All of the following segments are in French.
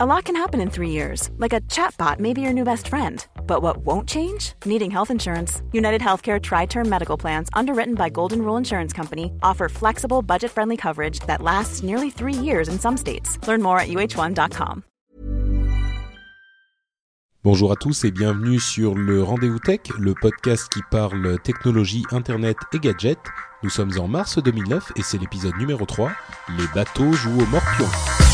A lot can happen in three years, like a chatbot may be your new best friend. But what won't change? Needing health insurance. United Healthcare Tri Term Medical Plans, underwritten by Golden Rule Insurance Company, offer flexible, budget friendly coverage that lasts nearly three years in some states. Learn more at uh1.com. Bonjour à tous et bienvenue sur le Rendez-vous Tech, le podcast qui parle technologie, internet et gadgets. Nous sommes en mars 2009 et c'est l'épisode numéro 3. Les bateaux jouent au morpion.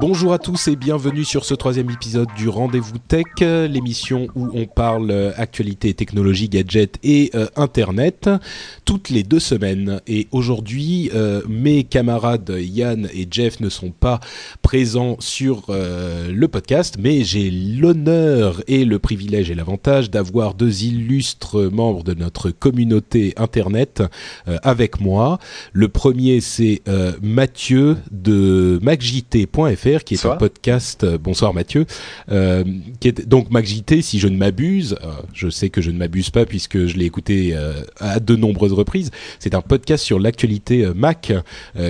Bonjour à tous et bienvenue sur ce troisième épisode du Rendez-vous Tech, l'émission où on parle euh, actualité, technologie, gadgets et euh, Internet toutes les deux semaines. Et aujourd'hui, euh, mes camarades Yann et Jeff ne sont pas présents sur le podcast, mais j'ai l'honneur et le privilège et l'avantage d'avoir deux illustres membres de notre communauté Internet avec moi. Le premier, c'est Mathieu de macjt.fr qui est un podcast. Euh, bonsoir Mathieu, euh, qui est donc MacJT, si je ne m'abuse. Euh, je sais que je ne m'abuse pas puisque je l'ai écouté à de nombreuses reprises. C'est un podcast sur l'actualité Mac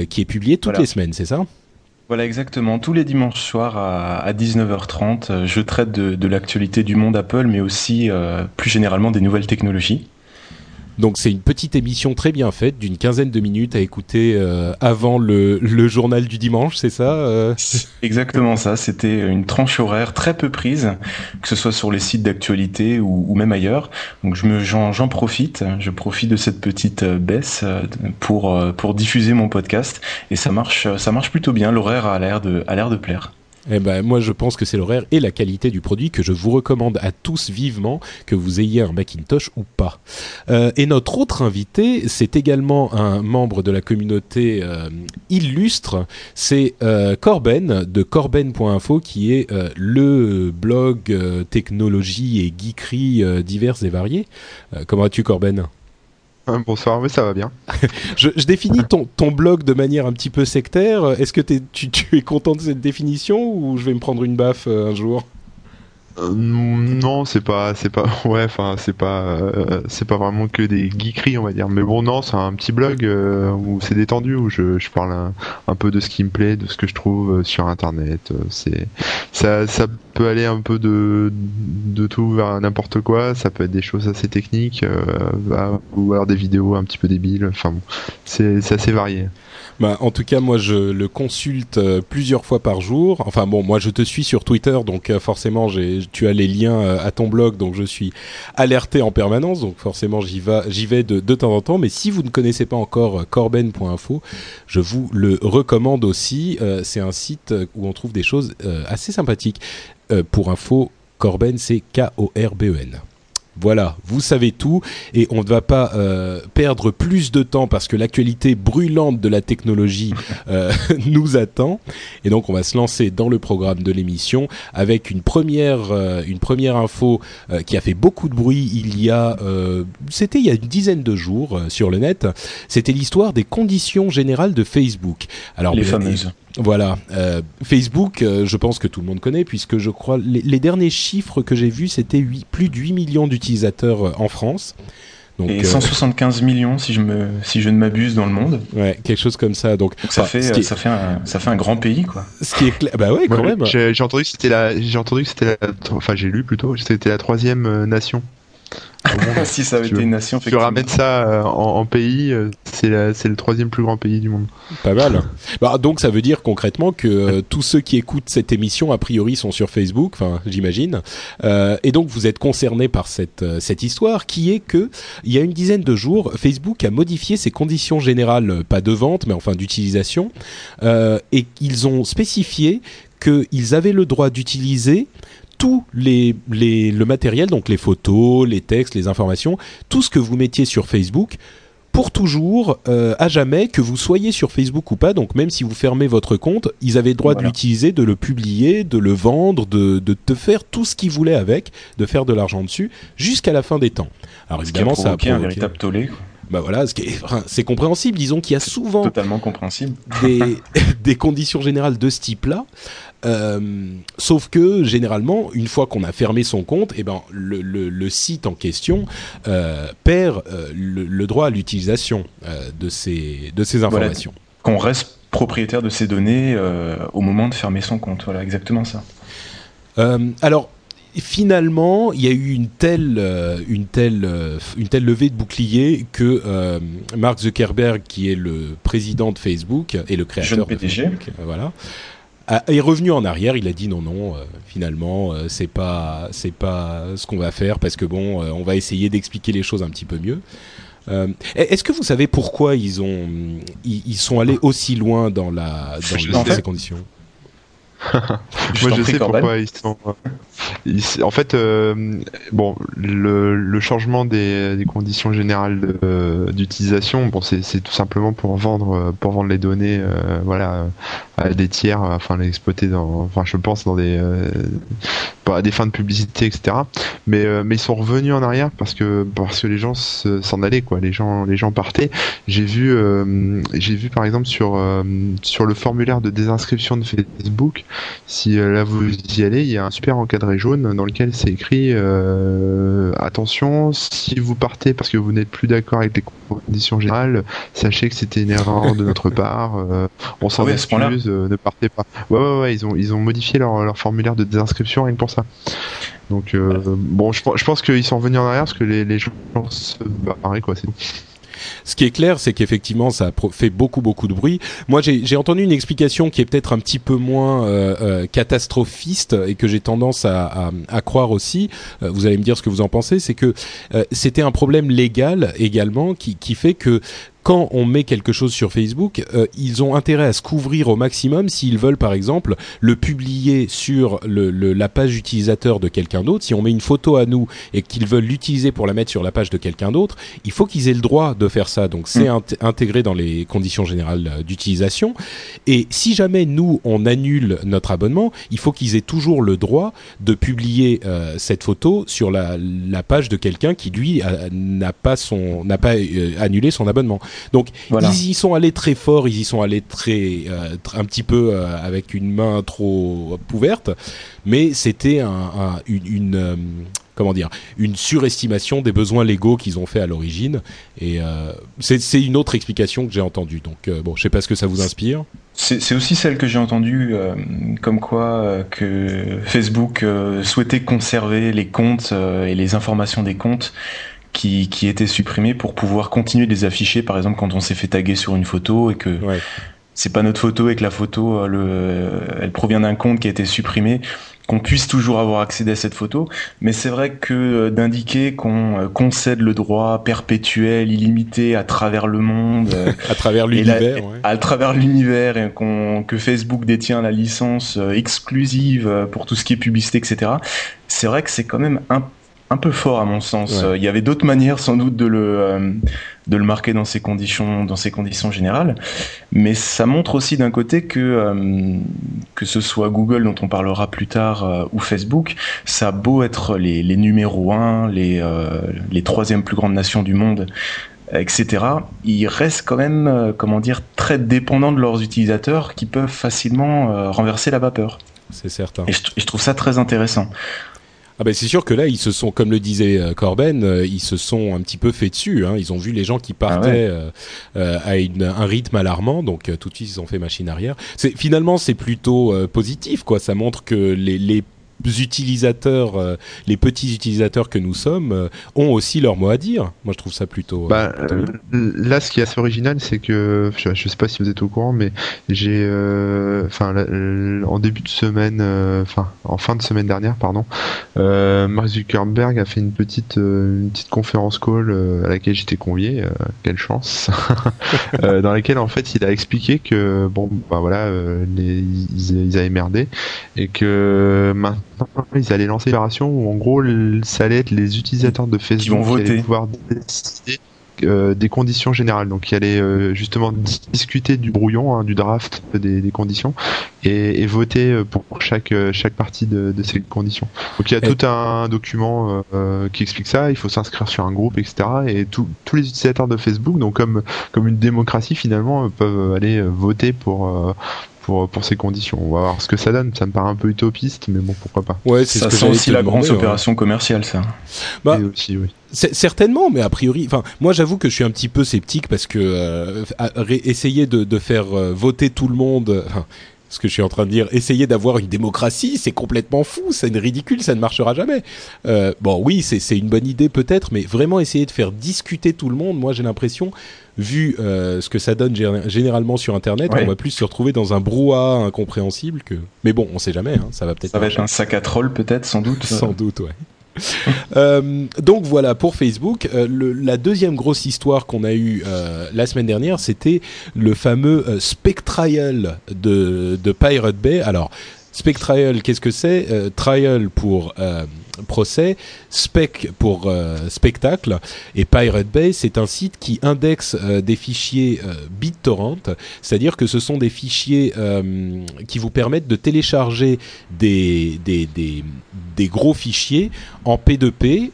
qui est publié toutes les semaines, c'est ça? Voilà, exactement. Tous les dimanches soirs à, 19h30, je traite de, l'actualité du monde Apple, mais aussi plus généralement des nouvelles technologies. Donc c'est une petite émission très bien faite, d'une quinzaine de minutes à écouter euh, avant le, le, journal du dimanche, c'est ça euh Exactement ça, c'était une tranche horaire très peu prise, que ce soit sur les sites d'actualité ou, même ailleurs. Donc je me j'en profite, je profite de cette petite euh, baisse pour pour diffuser mon podcast et ça marche ça marche plutôt bien, l'horaire a l'air de a l'air de plaire. Eh ben, moi, je pense que c'est l'horaire et la qualité du produit que je vous recommande à tous vivement, que vous ayez un Macintosh ou pas. Euh, et notre autre invité, c'est également un membre de la communauté euh, illustre, c'est euh, Corben de corben.info, qui est le blog technologie et geekerie diverses et variées. comment vas-tu, Corben? Bonsoir, mais ça va bien. je, définis ton, blog de manière un petit peu sectaire. Est-ce que tu, tu, es content de cette définition ou je vais me prendre une baffe euh, un jour? Euh, non, c'est pas, c'est pas, ouais, enfin, c'est pas, euh, c'est pas vraiment que des geekeries, on va dire. Mais bon, non, c'est un petit blog où c'est détendu, où je, je parle un, peu de ce qui me plaît, de ce que je trouve sur Internet. c'est, ça, ça peut aller un peu de, de tout vers n'importe quoi. Ça peut être des choses assez techniques, ou alors des vidéos un petit peu débiles. Enfin, bon, c'est, c'est assez varié. Bah, en tout cas, moi, je le consulte euh, plusieurs fois par jour. Enfin bon, moi, je te suis sur Twitter, donc euh, forcément, tu as les liens euh, à ton blog, donc je suis alerté en permanence. Donc forcément, j'y j'y vais de, de, temps en temps. Mais si vous ne connaissez pas encore corben.info, je vous le recommande aussi. c'est un site où on trouve des choses assez sympathiques. pour info, Corben, c'est K-O-R-B-E-N. Voilà, vous savez tout et on ne va pas euh, perdre plus de temps parce que l'actualité brûlante de la technologie euh, nous attend. Et donc on va se lancer dans le programme de l'émission avec une première euh, une première info qui a fait beaucoup de bruit il y a c'était il y a une dizaine de jours sur le net, c'était l'histoire des conditions générales de Facebook. Alors les fameuses voilà, euh, Facebook, euh, je pense que tout le monde connaît puisque je crois les, derniers chiffres que j'ai vus, c'était plus de 8 millions d'utilisateurs euh, en France. Donc, et 175 millions si je me si je ne m'abuse dans le monde. Ouais, quelque chose comme ça. Donc, ça fait ça fait un ça fait un grand pays quoi. Ce qui est clair, bah ouais quand même. J'ai entendu que c'était la j'ai entendu que c'était la enfin j'ai lu plutôt c'était la troisième nation si ça avait été une nation, tu ramènes ça euh, en, pays, euh, c'est le troisième plus grand pays du monde. Pas mal. Bah, donc ça veut dire concrètement que euh, tous ceux qui écoutent cette émission, a priori, sont sur Facebook, enfin j'imagine. et donc vous êtes concernés par cette, cette histoire qui est que il y a une dizaine de jours, Facebook a modifié ses conditions générales, pas de vente, mais enfin d'utilisation, et ils ont spécifié qu'ils avaient le droit d'utiliser tout les, les, le matériel, donc les photos, les textes, les informations, tout ce que vous mettiez sur Facebook pour toujours, euh, à jamais, que vous soyez sur Facebook ou pas. Donc même si vous fermez votre compte, ils avaient le droit de l'utiliser, de le publier, de le vendre, de, de te faire tout ce qu'ils voulaient avec, de faire de l'argent dessus, jusqu'à la fin des temps. Alors évidemment, ça a provoqué un véritable tollé. Bah voilà, c'est compréhensible. Disons qu'il y a souvent totalement compréhensible des, des conditions générales de ce type-là. Euh, sauf que généralement, une fois qu'on a fermé son compte, eh ben, le, le, site en question euh, perd euh, le, droit à l'utilisation de ces, de ces informations. qu'on reste propriétaire de ces données au moment de fermer son compte. Voilà, exactement ça. alors, finalement, il y a eu une telle, une telle, une telle levée de bouclier que Mark Zuckerberg, qui est le président de Facebook et le créateur de Facebook, voilà, est revenu en arrière. Il a dit non, non, euh, finalement, euh, c'est pas, c'est pas ce qu'on va faire parce que bon, euh, on va essayer d'expliquer les choses un petit peu mieux. Est-ce que vous savez pourquoi ils ont, ils, sont allés aussi loin dans la, dans, ces conditions? Moi, je sais pourquoi ils sont en fait, euh, bon, le, changement des, conditions générales d'utilisation, bon, c'est tout simplement pour vendre, pour vendre les données, euh, voilà, à des tiers, enfin les exploiter dans, enfin, je pense dans des, euh, à des fins de publicité, etc. Mais, mais ils sont revenus en arrière parce que parce que les gens s'en allaient, quoi. Les gens, les gens partaient. J'ai vu, j'ai vu par exemple sur sur le formulaire de désinscription de Facebook, si là vous y allez, il y a un super encadré jaune dans lequel c'est écrit euh, attention, si vous partez parce que vous n'êtes plus d'accord avec les conditions générales, sachez que c'était une erreur de notre part. Euh, on s'en ah excuse, euh, ne partez pas. Ouais, ouais, ouais, ils ont ils ont modifié leur, formulaire de désinscription rien que pour ça. Donc bon, je, je pense qu'ils sont revenus en arrière parce que les, les gens se barraient quoi, c'est. Ce qui est clair, c'est qu'effectivement, ça fait beaucoup, beaucoup de bruit. Moi, j'ai entendu une explication qui est peut-être un petit peu moins euh, euh, catastrophiste et que j'ai tendance à, croire aussi. Euh, vous allez me dire ce que vous en pensez. C'est que c'était un problème légal également qui fait que quand on met quelque chose sur Facebook, euh, ils ont intérêt à se couvrir au maximum s'ils veulent, par exemple, le publier sur le, la page utilisateur de quelqu'un d'autre. Si on met une photo à nous et qu'ils veulent l'utiliser pour la mettre sur la page de quelqu'un d'autre, il faut qu'ils aient le droit de faire ça. Donc c'est mm. intégré dans les conditions générales euh, d'utilisation. Et si jamais nous, on annule notre abonnement, il faut qu'ils aient toujours le droit de publier euh, cette photo sur la, la page de quelqu'un qui, lui, n'a pas, son, n'a pas annulé son abonnement. Donc ils y sont allés très fort, ils y sont allés très euh, un petit peu euh, avec une main trop ouverte, mais c'était un, une, euh, comment dire une surestimation des besoins légaux qu'ils ont fait à l'origine et c'est une autre explication que j'ai entendue. Donc bon, je sais pas ce que ça vous inspire. C'est aussi celle que j'ai entendue, comme quoi que Facebook souhaitait conserver les comptes et les informations des comptes qui, qui étaient supprimés pour pouvoir continuer de les afficher, par exemple quand on s'est fait taguer sur une photo et que c'est pas notre photo et que la photo, euh, le, elle provient d'un compte qui a été supprimé, qu'on puisse toujours avoir accès à cette photo. Mais c'est vrai que euh, d'indiquer qu'on euh, concède le droit perpétuel, illimité à travers le monde, à travers l'univers, à travers l'univers, et qu'on que Facebook détient la licence exclusive pour tout ce qui est publicité, etc. C'est vrai que c'est quand même un un peu fort à mon sens. Il y avait d'autres manières sans doute de le euh, de le marquer dans ces conditions dans ces conditions générales, mais ça montre aussi d'un côté que euh, que ce soit Google dont on parlera plus tard euh, ou Facebook, ça a beau être les les numéros 1, les les troisième plus grandes nations du monde etc. Ils restent quand même, comment dire, très dépendants de leurs utilisateurs qui peuvent facilement renverser la vapeur. C'est certain. et je, trouve ça très intéressant. Ah ben c'est sûr que là ils se sont, comme le disait euh, Corben, euh, ils se sont un petit peu fait dessus. Hein. Ils ont vu les gens qui partaient ah euh, à un rythme alarmant, donc tout de suite ils ont fait machine arrière. C'est finalement c'est plutôt positif quoi. Ça montre que les, les utilisateurs, euh, les petits utilisateurs que nous sommes, euh, ont aussi leur mot à dire. Moi, je trouve ça plutôt. Euh, bah, là, ce qui est assez original, c'est que je, je, sais pas si vous êtes au courant, mais j'ai, enfin, en début de semaine, enfin, en fin de semaine dernière, pardon, Mark Zuckerberg a fait une petite, une petite conférence call à laquelle j'étais convié. quelle chance Dans laquelle, en fait, il a expliqué que bon, bah voilà, les, ils, ils avaient merdé et que maintenant ils allaient lancer une opération où en gros ça allait être les utilisateurs de Facebook qui, vont pouvoir décider euh, des conditions générales. Donc il allait euh, justement discuter du brouillon, hein, du draft des, des conditions et, et, voter pour chaque chaque partie de, de, ces conditions. Donc il y a tout un document qui explique ça. Il faut s'inscrire sur un groupe, etc. Et tous les utilisateurs de Facebook, donc comme comme une démocratie finalement, peuvent aller voter pour pour, ces conditions. On va voir ce que ça donne. Ça me paraît un peu utopiste, mais bon, pourquoi pas. Ouais, c'est ça sent aussi la grande opération commerciale, ça. Bah, aussi, oui. Certainement, mais a priori, enfin, moi j'avoue que je suis un petit peu sceptique parce que euh, essayer de, de faire euh, voter tout le monde, ce que je suis en train de dire, essayer d'avoir une démocratie, c'est complètement fou, c'est ridicule, ça ne marchera jamais. Euh, bon, oui, c'est une bonne idée peut-être, mais vraiment essayer de faire discuter tout le monde, moi j'ai l'impression, vu euh, ce que ça donne généralement sur Internet, on va plus se retrouver dans un brouhaha incompréhensible que. Mais bon, on sait jamais, hein, ça va peut-être. Ça va être un sac à troll peut-être, sans doute. sans doute, ouais. Euh, donc voilà pour Facebook. Euh, la deuxième grosse histoire qu'on a eue euh, la semaine dernière, c'était le fameux Spectrial de, de Pirate Bay. Alors Spectrial, qu'est-ce que c'est? Trial pour procès, Spec pour euh, spectacle, et Pirate Bay, c'est un site qui indexe euh, des fichiers euh, BitTorrent, c'est-à-dire que ce sont des fichiers qui vous permettent de télécharger des, gros fichiers en P2P.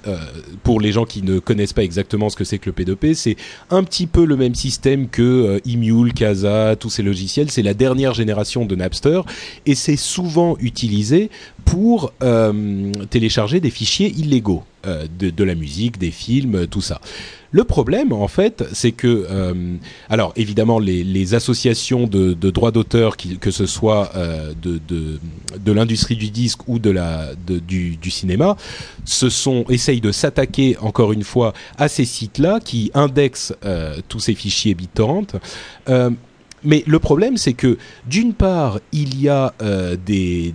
pour les gens qui ne connaissent pas exactement ce que c'est que le P2P, c'est un petit peu le même système que Emule, Casa, tous ces logiciels. C'est la dernière génération de Napster et c'est souvent utilisé pour télécharger des fichiers illégaux euh, de, la musique, des films, tout ça. Le problème, en fait, c'est que, euh, alors évidemment, les, associations de, droits d'auteur, que ce soit euh, de, de, l'industrie du disque ou de la, du, du, cinéma, se sont essayent de s'attaquer encore une fois à ces sites-là qui indexent tous ces fichiers BitTorrent. mais le problème, c'est que d'une part, il y a des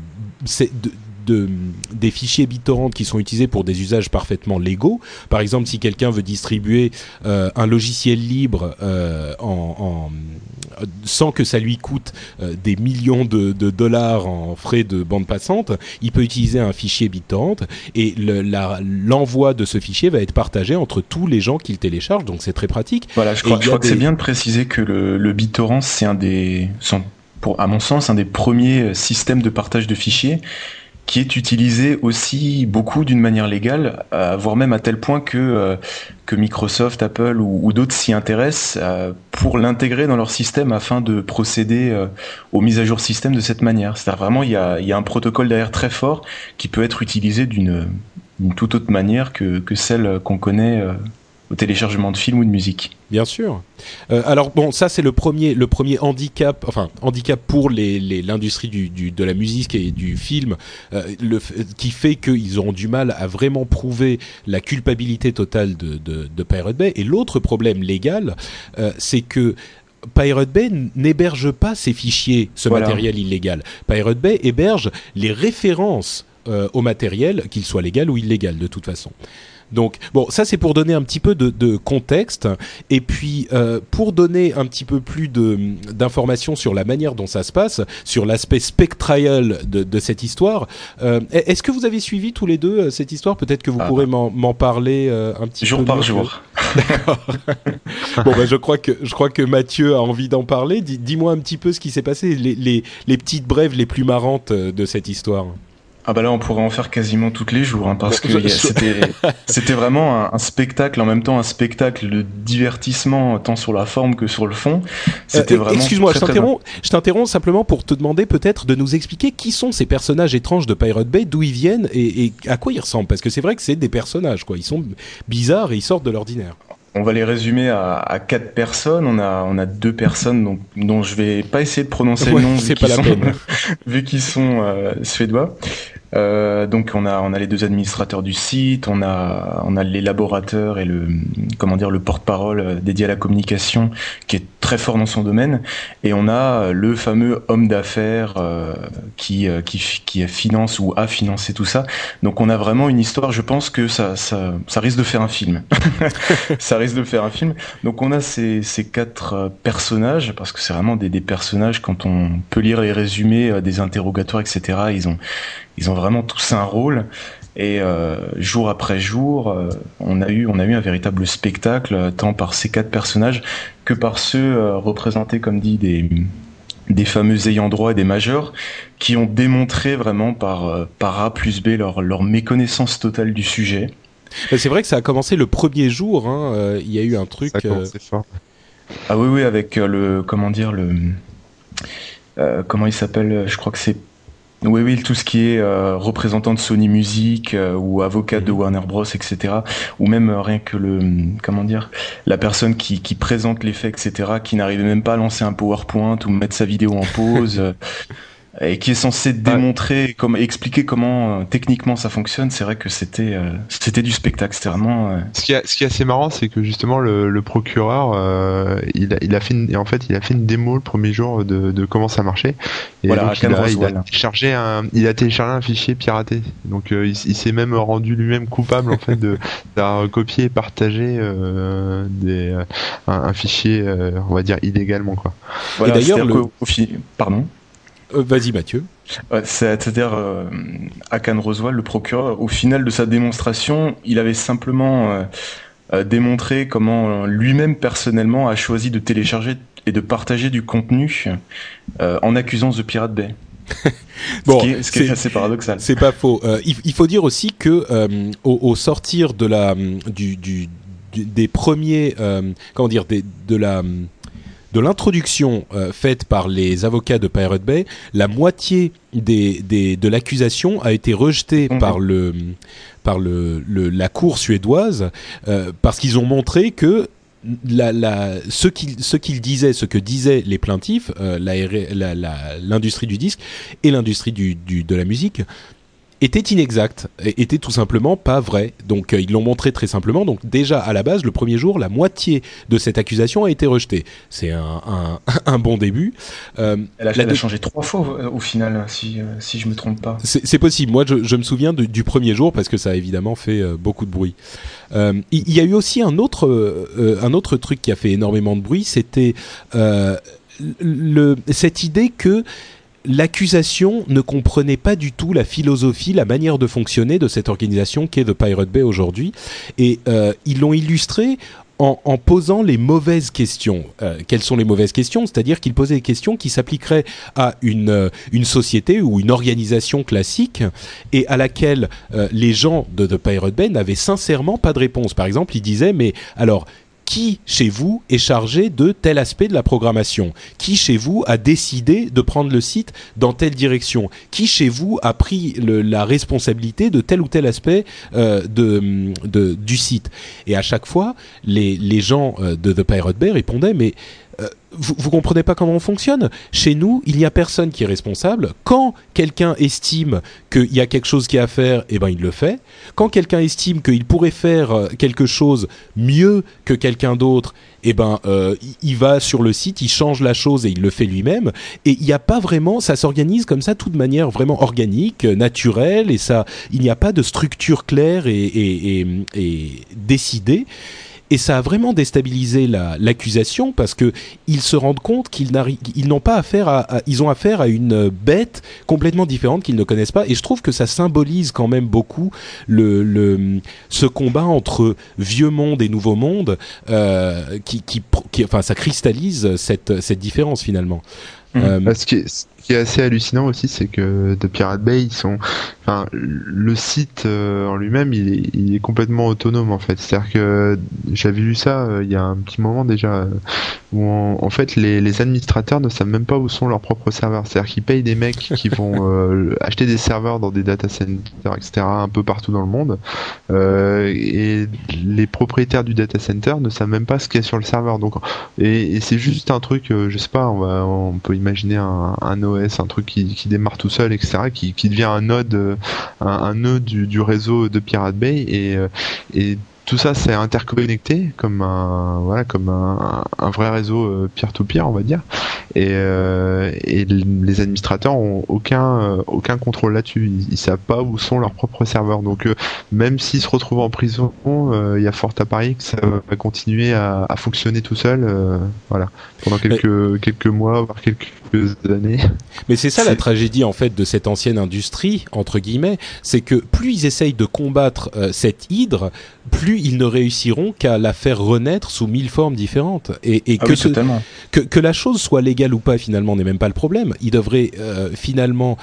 des fichiers BitTorrent qui sont utilisés pour des usages parfaitement légaux. Par exemple, si quelqu'un veut distribuer euh, un logiciel libre euh, en, sans que ça lui coûte euh, des millions de, dollars en frais de bande passante, il peut utiliser un fichier BitTorrent et l'envoi de ce fichier va être partagé entre tous les gens qui le téléchargent. Donc c'est très pratique. Voilà, je crois, que c'est bien de préciser que le, le BitTorrent c'est un des, à mon sens, un des premiers systèmes de partage de fichiers qui est utilisé aussi beaucoup d'une manière légale, euh, voire même à tel point que, euh, Microsoft, Apple ou, d'autres s'y intéressent euh, pour l'intégrer dans leur système afin de procéder aux mises à jour système de cette manière. C'est-à-dire vraiment, il y a, un protocole derrière très fort qui peut être utilisé d'une toute autre manière que celle qu'on connaît au téléchargement de films ou de musique. Bien sûr. Euh, alors bon, ça c'est le premier, le premier handicap, enfin handicap pour l'industrie les, du, de la musique et du film, euh, le, qui fait qu'ils auront du mal à vraiment prouver la culpabilité totale de, de, de Pirate Bay. Et l'autre problème légal, euh, c'est que Pirate Bay n'héberge pas ces fichiers, ce matériel illégal. Pirate Bay héberge les références au matériel, qu'il soit légal ou illégal de toute façon. Donc bon, ça c'est pour donner un petit peu de, contexte et puis euh, pour donner un petit peu plus d'informations sur la manière dont ça se passe, sur l'aspect spectral de, cette histoire. Euh, est-ce que vous avez suivi tous les deux euh, cette histoire? Peut-être que vous ah. pourrez m'en parler un petit jour peu. Jour par jour. D'accord. bon, ben, je crois que je crois que Mathieu a envie d'en parler. Dis-moi un petit peu ce qui s'est passé, les, les petites brèves les plus marrantes de cette histoire. Ah bah là on pourrait en faire quasiment tous les jours hein, parce que c'était vraiment un, spectacle en même temps un spectacle de divertissement tant sur la forme que sur le fond. C'était euh, vraiment Excuse-moi, je t'interromps simplement pour te demander peut-être de nous expliquer qui sont ces personnages étranges de Pirate Bay, d'où ils viennent et, à quoi ils ressemblent parce que c'est vrai que c'est des personnages quoi, ils sont bizarres et ils sortent de l'ordinaire. On va les résumer à, quatre personnes. On a, on a deux personnes dont, dont je vais pas essayer de prononcer le nom vu qu'ils sont, vu qu'ils sont euh, suédois. Euh, donc on a on a les deux administrateurs du site, on a on a l'élaborateur et le comment le porte-parole euh, dédié à la communication qui est très fort dans son domaine et on a le fameux homme d'affaires euh, qui, qui finance ou a financé tout ça. Donc on a vraiment une histoire, je pense que ça risque de faire un film. ça risque de faire un film. Donc on a ces quatre personnages parce que c'est vraiment des personnages quand on peut lire les résumés des interrogatoires etc. Ils ont ils vraiment tous un rôle. Et euh, jour après jour, euh, on a eu on a eu un véritable spectacle tant par ces quatre personnages que par ceux représentés comme dit des des fameux ayants droit et des majeurs qui ont démontré vraiment par par A plus B leur leur méconnaissance totale du sujet. C'est vrai que ça a commencé le premier jour. Hein, il y a eu un truc. Ça fort. Ah oui oui avec le comment dire le comment il s'appelle Je crois que c'est oui, oui, tout ce qui est euh, représentant de Sony Music euh, ou avocat de mhm. Warner Bros, etc. Ou même euh, rien que le, comment dire, la personne qui, qui présente l'effet, etc., qui n'arrivait même pas à lancer un PowerPoint ou mettre sa vidéo en pause et qui est censé démontrer, comme expliquer comment euh, techniquement ça fonctionne. C'est vrai que c'était euh, c'était du spectacle, c'était vraiment. Euh, ce qui, est, ce qui est assez marrant, c'est que justement le, le procureur, il, a, il a fait une, en fait il a fait une démo le premier jour de, de comment ça marchait. Et voilà, donc, il, a, il, a, téléchargé un, il a téléchargé un fichier piraté. Donc il, il s'est même rendu lui-même coupable en fait de d'avoir copié et partagé des un, un fichier, on va dire illégalement quoi. Voilà, et d'ailleurs le... pardon. Euh, vas-y Mathieu. C'est-à-dire, euh, Akan Roswell, le procureur, au final de sa démonstration, il avait simplement euh, démontré comment lui-même personnellement a choisi de télécharger et de partager du contenu en accusant The Pirate Bay. bon, ce qui est, assez paradoxal. C'est pas faux. Il, faut dire aussi que au, sortir de la du, du, des premiers comment dire des, de la de l'introduction euh, faite par les avocats de Pirate Bay, la moitié des, des de l'accusation a été rejetée mhm. par le par le, la cour suédoise euh, parce qu'ils ont montré que la, la, ce qu'ils ce disaient, ce que disaient les plaintifs, euh, l'industrie du disque et l'industrie du, du, de la musique était inexact, était tout simplement pas vrai. Donc euh, ils l'ont montré très simplement. Donc déjà à la base, le premier jour, la moitié de cette accusation a été rejetée. C'est un, un, un, bon début. Euh, elle, a, changé trois fois euh, au, final, si, si je me trompe pas. C'est possible. Moi, je, je me souviens du premier jour parce que ça a évidemment fait beaucoup de bruit. Il y, a eu aussi un autre, un autre truc qui a fait énormément de bruit, c'était cette idée que l'accusation ne comprenait pas du tout la philosophie, la manière de fonctionner de cette organisation qu'est The Pirate Bay aujourd'hui. Et euh, ils l'ont illustré en, posant les mauvaises questions. Euh, quelles sont les mauvaises questions? C'est-à-dire qu'ils posaient des questions qui s'appliqueraient à une, euh, une société ou une organisation classique et à laquelle les gens de The Pirate Bay n'avaient sincèrement pas de réponse. Par exemple, ils disaient, mais alors, qui chez vous est chargé de tel aspect de la programmation Qui chez vous a décidé de prendre le site dans telle direction Qui chez vous a pris la responsabilité de tel ou tel aspect euh, de, du site Et à chaque fois, les, gens euh, de The Pirate Bay répondaient mais vous, vous comprenez pas comment on fonctionne? Chez nous, il n'y a personne qui est responsable. Quand quelqu'un estime qu'il y a quelque chose qui est à faire, eh ben il le fait. Quand quelqu'un estime qu'il pourrait faire euh, quelque chose mieux que quelqu'un d'autre, eh ben euh, il va sur le site, il change la chose et il le fait lui-même. Et il n'y a pas vraiment, ça s'organise comme ça, tout de manière vraiment organique, naturelle, et ça, il n'y a pas de structure claire et décidée et ça a vraiment déstabilisé l'accusation parce que ils se rendent compte qu'ils n'ont pas affaire à, ils ont affaire à une bête complètement différente qu'ils ne connaissent pas et je trouve que ça symbolise quand même beaucoup le, le ce combat entre vieux monde et nouveau monde euh, qui, qui, qui, enfin ça cristallise cette cette différence finalement. Mmh. Euh, qui est assez hallucinant aussi, c'est que de Pirate Bay, ils sont, enfin, le site euh, en lui-même, il est, il est, complètement autonome en fait. C'est-à-dire que j'avais lu ça euh, il y a un petit moment déjà, euh, où en, fait les, les, administrateurs ne savent même pas où sont leurs propres serveurs. C'est-à-dire qu'ils payent des mecs qui vont acheter des serveurs dans des data centers, etc., un peu partout dans le monde, et les propriétaires du data center ne savent même pas ce qu'il y a sur le serveur. Donc, et, et c'est juste un truc, je sais pas, on, va, on peut imaginer un, un OS un truc qui, démarre tout seul, etc., qui, devient un node, euh, un, nœud du, réseau de Pirate Bay et, euh, et tout ça c'est interconnecté comme un voilà comme un, un vrai réseau peer-to-peer on va dire. Et, et les administrateurs ont aucun aucun contrôle là-dessus. Ils, ils, savent pas où sont leurs propres serveurs. Donc même s'ils se retrouvent en prison il y a fort à parier que ça va continuer à, à fonctionner tout seul voilà. Pendant quelques quelques mois voire quelques années. Mais c'est ça la tragédie en fait de cette ancienne industrie entre guillemets. C'est que plus ils essayent de combattre euh, cette hydre, plus ils ne réussiront qu'à la faire renaître sous mille formes différentes. Et, et ah que, oui, ce- totalement. que, que la chose soit légale ou pas finalement n'est même pas le problème. Ils devraient euh, finalement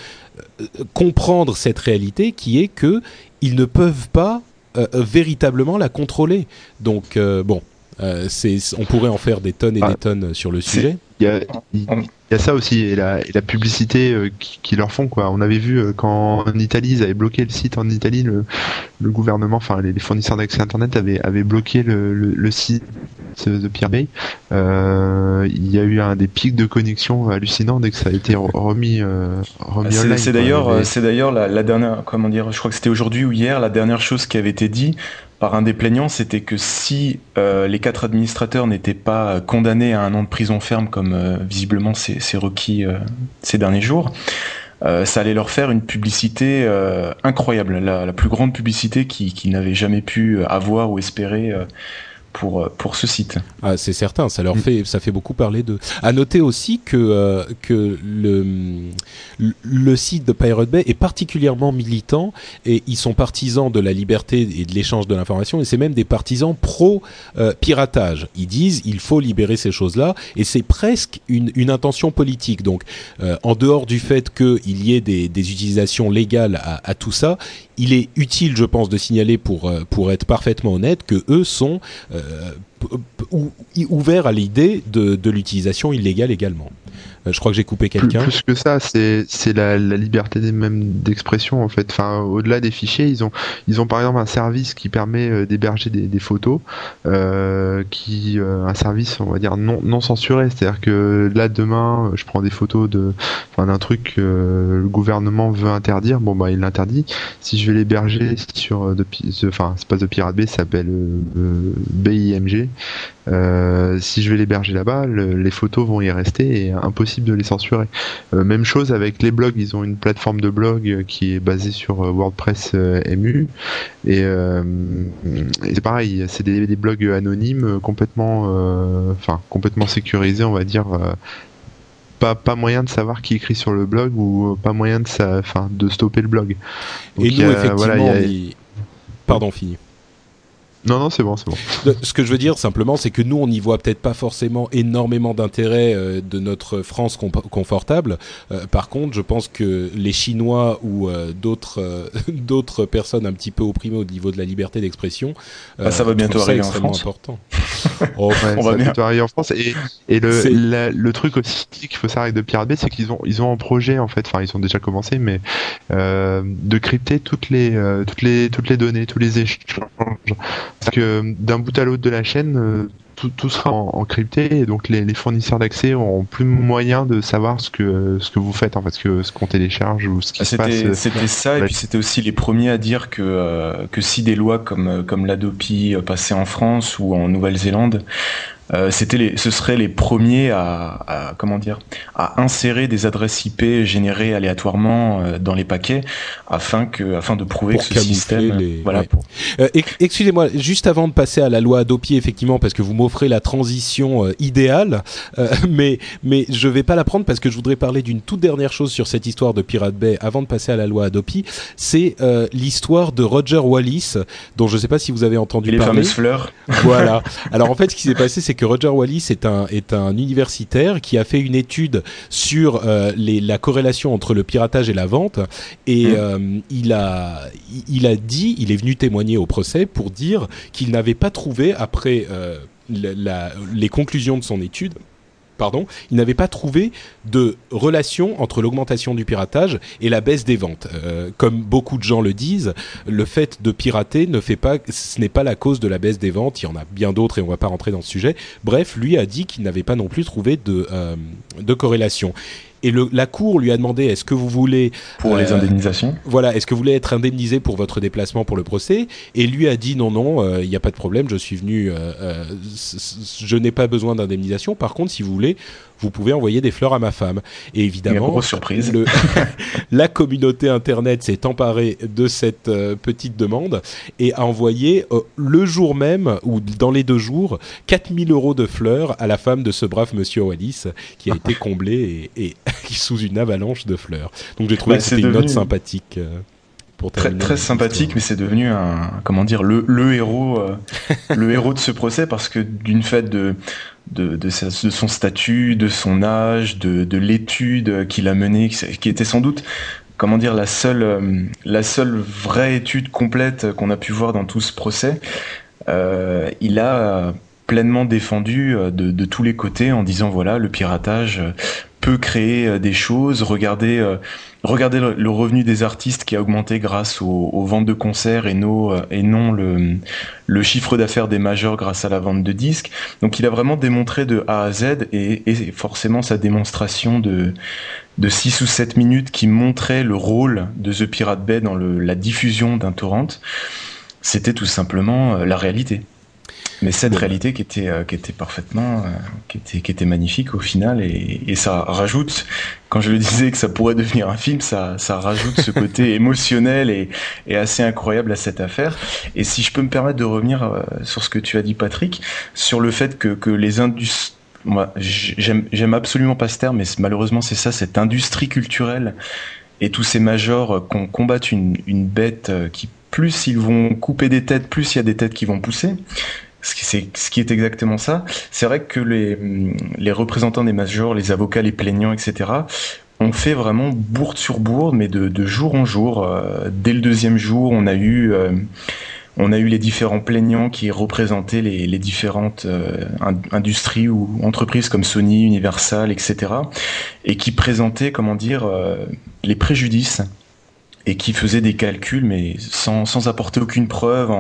euh, comprendre cette réalité qui est que ils ne peuvent pas euh, véritablement la contrôler. Donc bon, euh, c'est, on pourrait en faire des tonnes et Ah. des tonnes sur le sujet. Il y a, il il y a ça aussi et la, et la publicité euh, qui, qui leur font quoi. On avait vu euh, quand en Italie ils avaient bloqué le site en Italie, le, le gouvernement, enfin les, les fournisseurs d'accès internet avaient, avaient bloqué le, le, le site de Pierre Bay. Euh, il y a eu un des pics de connexion hallucinants dès que ça a été re- remis, euh, remis C'est d'ailleurs, y c'est d'ailleurs la, la dernière, comment dire, je crois que c'était aujourd'hui ou hier, la dernière chose qui avait été dit par un des plaignants, c'était que si euh, les quatre administrateurs n'étaient pas condamnés à un an de prison ferme, comme euh, visiblement c'est requis euh, ces derniers jours, ça allait leur faire une publicité incroyable, la, plus grande publicité qu'ils n'avaient jamais pu avoir ou espérer pour, euh, pour ce site. Ah, c'est certain, ça leur Mm. fait, ça fait beaucoup parler d'eux. À noter aussi que euh, que le le site de Pirate Bay est particulièrement militant et ils sont partisans de la liberté et de l'échange de l'information et c'est même des partisans pro euh, piratage. Ils disent il faut libérer ces choses-là et c'est presque une une intention politique. Donc euh, en dehors du fait qu'il y ait des des utilisations légales à, à tout ça, il est utile, je pense, de signaler pour pour être parfaitement honnête que eux sont euh, p- p- ou- y- ouverts à l'idée de, de l'utilisation illégale également. Euh, je crois que j'ai coupé quelqu'un. plus que ça, c'est c'est la, la liberté des- même d'expression en fait. Enfin, au-delà des fichiers, ils ont ils ont par exemple un service qui permet euh, d'héberger des, des photos, euh, qui euh, un service on va dire non non censuré. C'est-à-dire que là demain, je prends des photos de enfin, d'un truc que le gouvernement veut interdire. Bon bah il l'interdit. Si je vais l'héberger sur de enfin c'est pas de Pirate Bay, ça s'appelle euh, BIMG. Euh, si je vais l'héberger là-bas, le- les photos vont y rester et impossible de les censurer. Euh, même chose avec les blogs, ils ont une plateforme de blog euh, qui est basée sur euh, WordPress MU et, euh, et c'est pareil, c'est des, des blogs anonymes complètement, euh, enfin complètement sécurisés, on va dire. pas, pas moyen de savoir qui écrit sur le blog ou pas moyen de, sa, de stopper le blog. Donc, Et nous, a- effectivement, voilà, a- Pardon, fini. Non, non, c'est bon, c'est bon. Ce que je veux dire simplement, c'est que nous, on n'y voit peut-être pas forcément énormément d'intérêt euh, de notre France confortable. Euh, par contre, je pense que les Chinois ou euh, d'autres euh, d'autres personnes un petit peu opprimées au niveau de la liberté d'expression, Bah, ça va bientôt trouvent ça arriver en extrêmement France. important. Oh, Ouais, On ça va bien. bientôt arriver en France et, et le, la- le truc aussi qu'il faut savoir avec de Pirate Bay, c'est qu'ils ont ils ont en projet en fait, enfin ils ont déjà commencé, mais euh, de crypter toutes les euh, toutes les toutes les données, tous les échanges. Que d'un bout à l'autre de la chaîne, euh, tout, tout sera en, en crypté et donc les, les fournisseurs d'accès auront plus moyen de savoir ce que ce que vous faites en fait, ce que ce qu'on télécharge ou ce qui Ah, se passe. C'était c'était ça, et puis c'était aussi les premiers à dire que, euh, que si des lois comme, comme l'Adopi euh, passaient en France ou en Nouvelle-Zélande, euh, c'était les, ce seraient les premiers à, à comment dire à insérer des adresses IP générées aléatoirement euh, dans les paquets afin que afin de prouver Pour que ce système les- voilà ouais. pour- Euh, ex- Excusez-moi, juste avant de passer à la loi Adopi, effectivement, parce que vous m'offrez la transition euh, idéale, euh, mais mais je vais pas la prendre parce que je voudrais parler d'une toute dernière chose sur cette histoire de Pirate Bay avant de passer à la loi Adopi. C'est euh, l'histoire de Roger Wallis, dont je sais pas si vous avez entendu les parler. fameuses fleurs Voilà. Alors en fait, ce qui s'est passé, c'est que Roger Wallis est un est un universitaire qui a fait une étude sur euh, les, la corrélation entre le piratage et la vente, et Mm. euh, il a il a dit, il est venu témoigner au procès pour dire qu'il n'avait pas trouvé après euh, les conclusions de son étude. Pardon, il n'avait pas trouvé de relation entre l'augmentation du piratage et la baisse des ventes. Euh, comme beaucoup de gens le disent, le fait de pirater ne fait pas, ce n'est pas la cause de la baisse des ventes. Il y en a bien d'autres et on va pas rentrer dans ce sujet. Bref, lui a dit qu'il n'avait pas non plus trouvé de, euh, de corrélation. Et le, la cour lui a demandé est-ce que vous voulez pour les indemnisations Voilà, est-ce que vous voulez être indemnisé pour votre déplacement pour le procès? Et lui a dit non, non, il n'y a pas de problème, je suis venu, je n'ai pas besoin d'indemnisation. Par contre, si vous voulez, vous pouvez envoyer des fleurs à ma femme. Et évidemment, surprise. la communauté internet s'est emparée de cette euh, petite demande et a envoyé euh, le jour même ou dans les deux jours 4000 euros de fleurs à la femme de ce brave monsieur Wallis qui a été comblé et, et sous une avalanche de fleurs. Donc j'ai trouvé bah, que c'était une note sympathique. Euh, pour très, très sympathique, mais c'est devenu un comment dire le, le héros le héros de ce procès parce que d'une fête de de, de, son statut, de son âge, de, de l'étude qu'il a menée, qui était sans doute comment dire la seule euh, la seule vraie étude complète qu'on a pu voir dans tout ce procès. Euh, il a pleinement défendu euh, de, de, tous les côtés en disant voilà le piratage peut créer des choses. Regardez regardez le, revenu des artistes qui a augmenté grâce aux, ventes de concerts et, et non le, chiffre d'affaires des majors grâce à la vente de disques. Donc il a vraiment démontré de A à Z et, forcément sa démonstration de, de 6 ou 7 minutes qui montrait le rôle de The Pirate Bay dans la diffusion d'un torrent, c'était tout simplement euh, la réalité mais cette réalité qui était euh, qui était parfaitement euh, qui était qui était magnifique au final et, et, ça rajoute quand je le disais que ça pourrait devenir un film ça ça rajoute ce côté émotionnel et, et assez incroyable à cette affaire. Et si je peux me permettre de revenir euh, sur ce que tu as dit Patrick sur le fait que que les industries moi j'aime j'aime absolument pas ce terme mais malheureusement c'est ça cette industrie culturelle et tous ces majors qu'on combattent une, une bête qui plus ils vont couper des têtes, plus il y a des têtes qui vont pousser ce qui est exactement ça. C'est vrai que les, représentants des majors, les avocats, les plaignants, etc., ont fait vraiment bourde sur bourde, mais de, jour en jour. Euh, dès le deuxième jour, on a eu, euh, on a eu les différents plaignants qui représentaient les, les différentes euh, industries ou entreprises comme Sony, Universal, etc., et qui présentaient, comment dire, les préjudices et qui faisait des calculs, mais sans, apporter aucune preuve,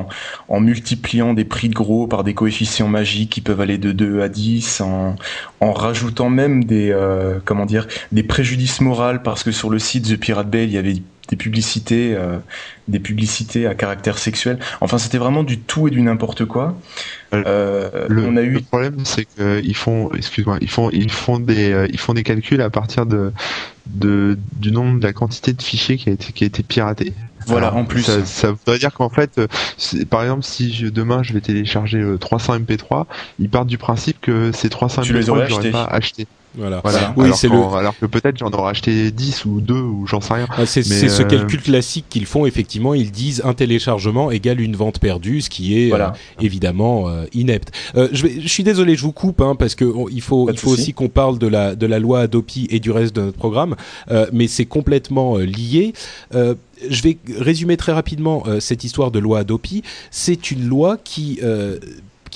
en, multipliant des prix de gros par des coefficients magiques qui peuvent aller de 2 à 10, en, rajoutant même des, euh, des préjudices moraux, parce que sur le site The Pirate Bay, il y avait des publicités, euh, des publicités à caractère sexuel. Enfin, c'était vraiment du tout et du n'importe quoi. Euh, le, on a eu... le problème, c'est qu'ils font, excuse-moi, ils font, ils font des, euh, ils font des calculs à partir de, de, du nombre, de la quantité de fichiers qui a été, qui a été piraté. Voilà, en plus. Ça, ça, voudrait dire qu'en fait, euh, par exemple, si je, demain je vais télécharger 300 MP3, ils partent du principe que ces 300 MP3, je n'aurais pas acheté. Voilà. Oui, alors, c'est le... alors que peut-être j'en aurais acheté 10 ou 2 ou j'en sais rien. Ah, c'est ce euh, calcul classique qu'ils font effectivement. Ils disent un téléchargement égale une vente perdue, ce qui est euh, évidemment euh, inepte. je, vais, je suis désolé, je vous coupe hein, parce que il faut, il faut aussi qu'on parle de la de la loi Adopi et du reste de notre programme, mais c'est complètement lié je vais résumer très rapidement cette histoire de loi Adopi. C'est une loi qui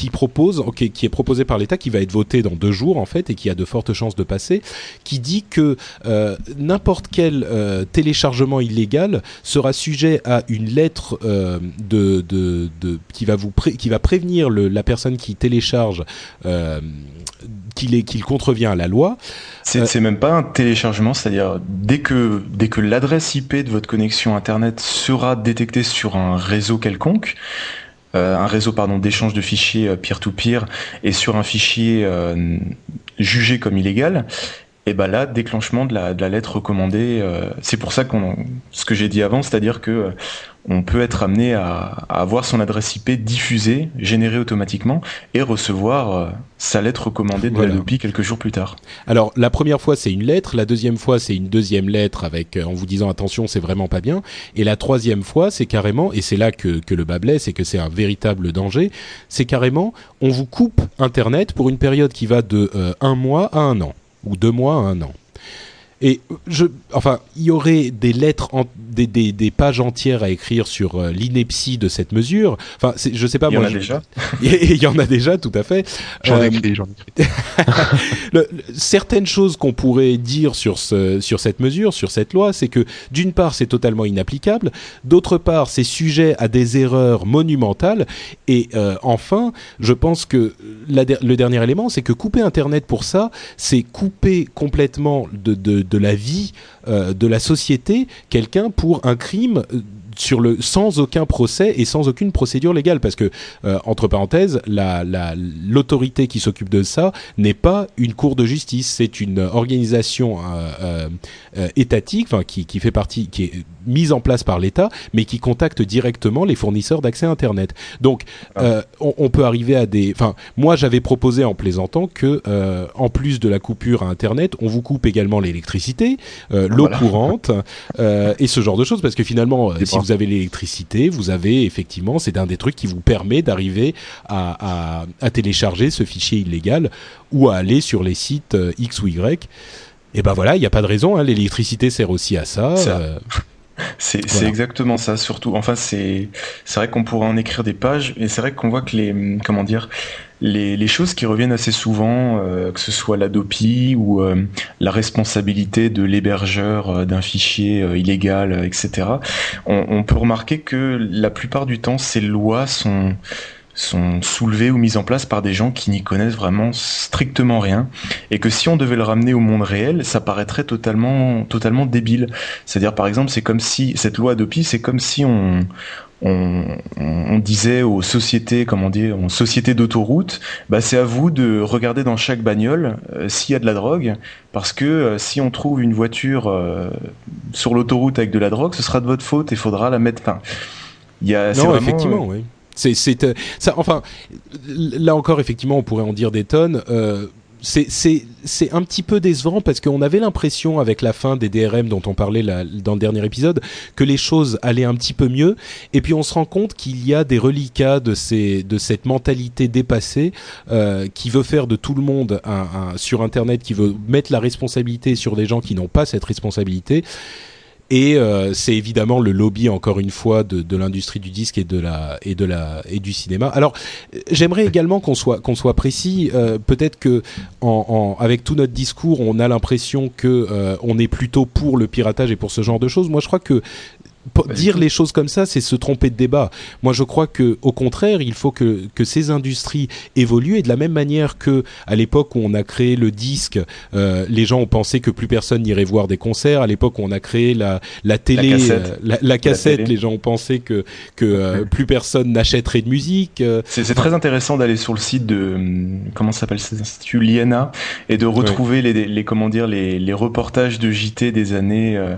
qui propose, qui est proposé par l'État, qui va être voté dans deux jours en fait et qui a de fortes chances de passer, qui dit que euh, n'importe quel euh, téléchargement illégal sera sujet à une lettre euh, de, de, de, qui va vous qui va prévenir le, la personne qui télécharge qu'il qu'il contrevient à la loi. C'est même pas un téléchargement, c'est-à-dire dès que dès que l'adresse IP de votre connexion internet sera détectée sur un réseau quelconque, un réseau pardon d'échange de fichiers euh, peer-to-peer et sur un fichier euh, jugé comme illégal, et ben là déclenchement de la, de la lettre recommandée. c'est pour ça qu'on ce que j'ai dit avant, c'est-à-dire que on peut être amené à, avoir son adresse IP diffusée, générée automatiquement, et recevoir euh, sa lettre recommandée de voilà. quelques jours plus tard. Alors la première fois c'est une lettre, la deuxième fois c'est une deuxième lettre avec euh, en vous disant attention c'est vraiment pas bien, et la troisième fois c'est carrément, et c'est là que, que le bas blesse et que c'est un véritable danger, c'est carrément on vous coupe Internet pour une période qui va de euh, un mois à un an, ou deux mois à un an. Et je, enfin, il y aurait des lettres, des, des, des, pages entières à écrire sur euh, l'ineptie de cette mesure. Enfin, je sais pas. Il y en a déjà. Il y en a déjà, tout à fait. J'en ai écrit, j'en ai écrit. le, certaines choses qu'on pourrait dire sur ce, sur cette mesure, sur cette loi, c'est que d'une part, c'est totalement inapplicable. D'autre part, c'est sujet à des erreurs monumentales. Et euh, enfin, je pense que la, le dernier élément, c'est que couper Internet pour ça, c'est couper complètement de, de, de la vie euh, de la société quelqu'un pour un crime euh, sur le sans aucun procès et sans aucune procédure légale parce que euh, entre parenthèses la l'autorité qui s'occupe de ça n'est pas une cour de justice c'est une organisation euh, euh, étatique enfin qui, qui fait partie qui est mise en place par l'État mais qui contacte directement les fournisseurs d'accès internet donc ah. on, on, peut arriver à des enfin moi j'avais proposé en plaisantant que en plus de la coupure à internet on vous coupe également l'électricité l'eau voilà. courante et ce genre de choses parce que finalement si vous avez l'électricité, vous avez effectivement, c'est un des trucs qui vous permet d'arriver à, à, à, télécharger ce fichier illégal ou à aller sur les sites euh, X ou Y. Et ben voilà, il n'y a pas de raison, hein, l'électricité sert aussi à ça. ça. Euh, c'est voilà. exactement ça, surtout. Enfin, c'est c'est vrai qu'on pourrait en écrire des pages, et c'est vrai qu'on voit que les comment dire les, choses qui reviennent assez souvent, euh, que ce soit l'Adopi ou euh, la responsabilité de l'hébergeur euh, d'un fichier illégal, etc. On, peut remarquer que la plupart du temps, ces lois sont soulevées ou mises en place par des gens qui n'y connaissent vraiment strictement rien et que si on devait le ramener au monde réel, ça paraîtrait totalement totalement débile. C'est-à-dire par exemple, c'est comme si cette loi Adopi, c'est comme si on on, on, disait aux sociétés, comment dire, aux sociétés d'autoroute, bah c'est à vous de regarder dans chaque bagnole euh, s'il y a de la drogue, parce que euh, si on trouve une voiture euh, sur l'autoroute avec de la drogue, ce sera de votre faute et faudra la mettre. Enfin, il y a. Non, vraiment, effectivement, oui. C'est, c'est, ça. Enfin, là encore, effectivement, on pourrait en dire des tonnes. C'est un petit peu décevant parce qu'on avait l'impression avec la fin des DRM dont on parlait dans le dernier épisode que les choses allaient un petit peu mieux et puis on se rend compte qu'il y a des reliquats de, ces, de cette mentalité dépassée euh, qui veut faire de tout le monde un, un, sur Internet, qui veut mettre la responsabilité sur des gens qui n'ont pas cette responsabilité. Et euh, c'est évidemment le lobby encore une fois de, de l'industrie du disque et de la et de la et du cinéma. Alors j'aimerais également qu'on soit qu'on soit précis. Euh, Peut-être que en, en, avec tout notre discours, on a l'impression que euh, on est plutôt pour le piratage et pour ce genre de choses. Moi, je crois que dire les choses comme ça, c'est se tromper de débat. Moi, je crois que, au contraire, il faut que, que ces industries évoluent et de la même manière que à l'époque où on a créé le disque, euh, les gens ont pensé que plus personne n'irait voir des concerts. À l'époque où on a créé la, la télé, la cassette, euh, la, la cassette la les gens ont pensé que, que euh, plus personne n'achèterait de musique. euh. C'est très intéressant d'aller sur le site de comment s'appelle cet institut Liena et de retrouver ouais. les, les, comment dire les, les reportages de JT des années euh,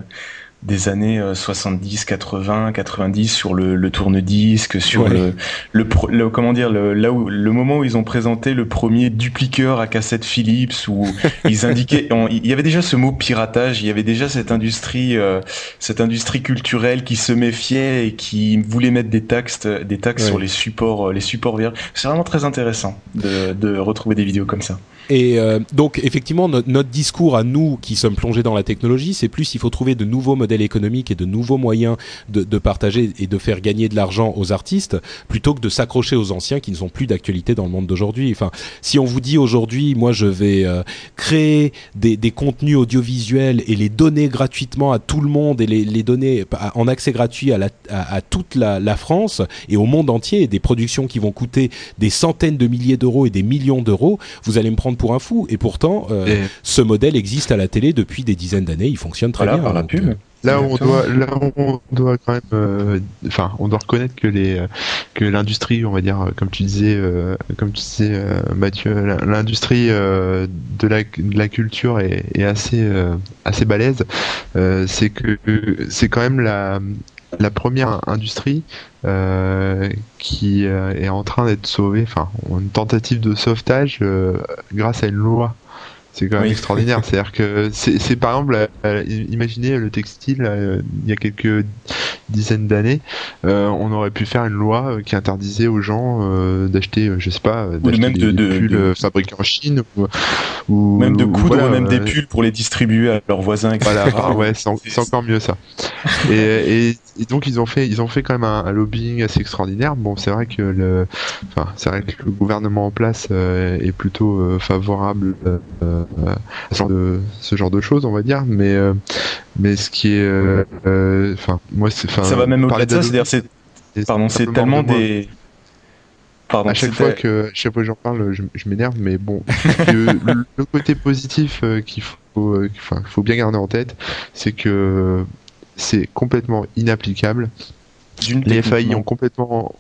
des années 70, 80, 90 sur le, le tourne-disque, sur ouais. le, le, le, comment dire le, là où le moment où ils ont présenté le premier dupliqueur à cassette Philips où ils indiquaient on, il y avait déjà ce mot piratage, il y avait déjà cette industrie euh, cette industrie culturelle qui se méfiait et qui voulait mettre des taxes des taxes ouais. sur les supports les supports. C'est vraiment très intéressant de, de retrouver des vidéos comme ça. Et euh, donc effectivement notre, discours à nous qui sommes plongés dans la technologie, c'est plus il faut trouver de nouveaux modèles économiques et de nouveaux moyens de, de partager et de faire gagner de l'argent aux artistes, plutôt que de s'accrocher aux anciens qui ne sont plus d'actualité dans le monde d'aujourd'hui. Enfin, si on vous dit aujourd'hui, moi je vais euh, créer des, des, contenus audiovisuels et les donner gratuitement à tout le monde et les, les donner en accès gratuit à, la, à toute la, la, France et au monde entier, des productions qui vont coûter des centaines de milliers d'euros et des millions d'euros, vous allez me prendre pour un fou. Et pourtant, euh, et... ce modèle existe à la télé depuis des dizaines d'années. Il fonctionne très voilà, bien. Par la pub. Là où on doit, là où on doit quand même, euh, enfin, on doit reconnaître que les, que l'industrie, on va dire, comme tu disais, euh, comme tu disais, euh, Mathieu, l'industrie euh, de la, de la culture est, est assez, assez balèze. c'est que c'est quand même la, la première industrie euh, qui euh, est en train d'être sauvée, enfin une tentative de sauvetage euh, grâce à une loi. C'est quand même oui. extraordinaire. C'est-à-dire que c'est par exemple, euh, imaginez le textile, euh, il y a quelques dizaine d'années, on aurait pu faire une loi qui interdisait aux gens d'acheter, je sais pas, d'acheter même des, de, pulls fabriqués en Chine ou, même de coudre même des pulls pour les distribuer à leurs voisins. Etc. Voilà, ouais, c'est encore mieux ça. et, et, donc ils ont fait, ils ont fait quand même un, lobbying assez extraordinaire. Bon, c'est vrai que le, enfin, c'est vrai que le gouvernement en place est plutôt favorable à ce genre de choses, on va dire. Mais mais ce qui est, enfin, moi, c'est, ça va même au-delà de ça. C'est-à-dire, c'est, pardon, c'est tellement des Pardon, à chaque fois que chaque fois que j'en parle, je, m'énerve, mais bon, le, côté positif qu'il faut, enfin, faut bien garder en tête, c'est que c'est complètement inapplicable. Les FAI ont complètement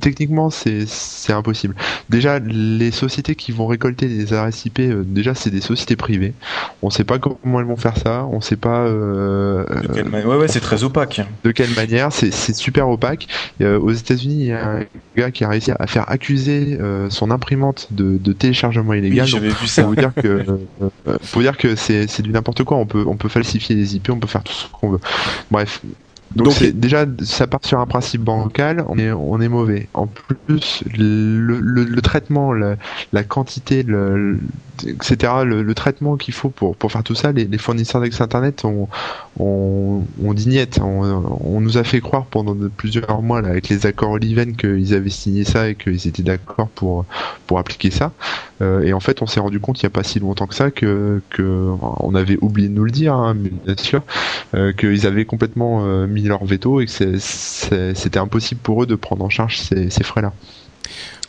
techniquement c'est impossible. Déjà les sociétés qui vont récolter des adresses IP, euh, déjà c'est des sociétés privées. On sait pas comment elles vont faire ça, on sait pas. Euh, ouais ouais c'est très opaque. De quelle manière C'est super opaque. Euh, aux États-Unis il y a un gars qui a réussi à faire accuser son imprimante de, de téléchargement illégal. Oui, j'avais vu ça. Faut dire que faut dire que c'est du n'importe quoi. On peut on peut falsifier les IP, on peut faire tout ce qu'on veut. Bref, donc, déjà, ça part sur un principe bancal, on est, on est mauvais. En plus, le, le, traitement, la, la quantité, le, etc., le, traitement qu'il faut pour, pour faire tout ça, les, les fournisseurs d'accès Internet ont, ont, ont dignette. On, on, nous a fait croire pendant plusieurs mois là, avec les accords Oliven qu'ils avaient signé ça et qu'ils étaient d'accord pour, pour appliquer ça. Euh, et en fait, on s'est rendu compte il n'y a pas si longtemps que ça que, que on avait oublié de nous le dire, hein, bien sûr, euh, qu'ils avaient complètement euh, mis leur veto et que c'était impossible pour eux de prendre en charge ces, ces frais-là.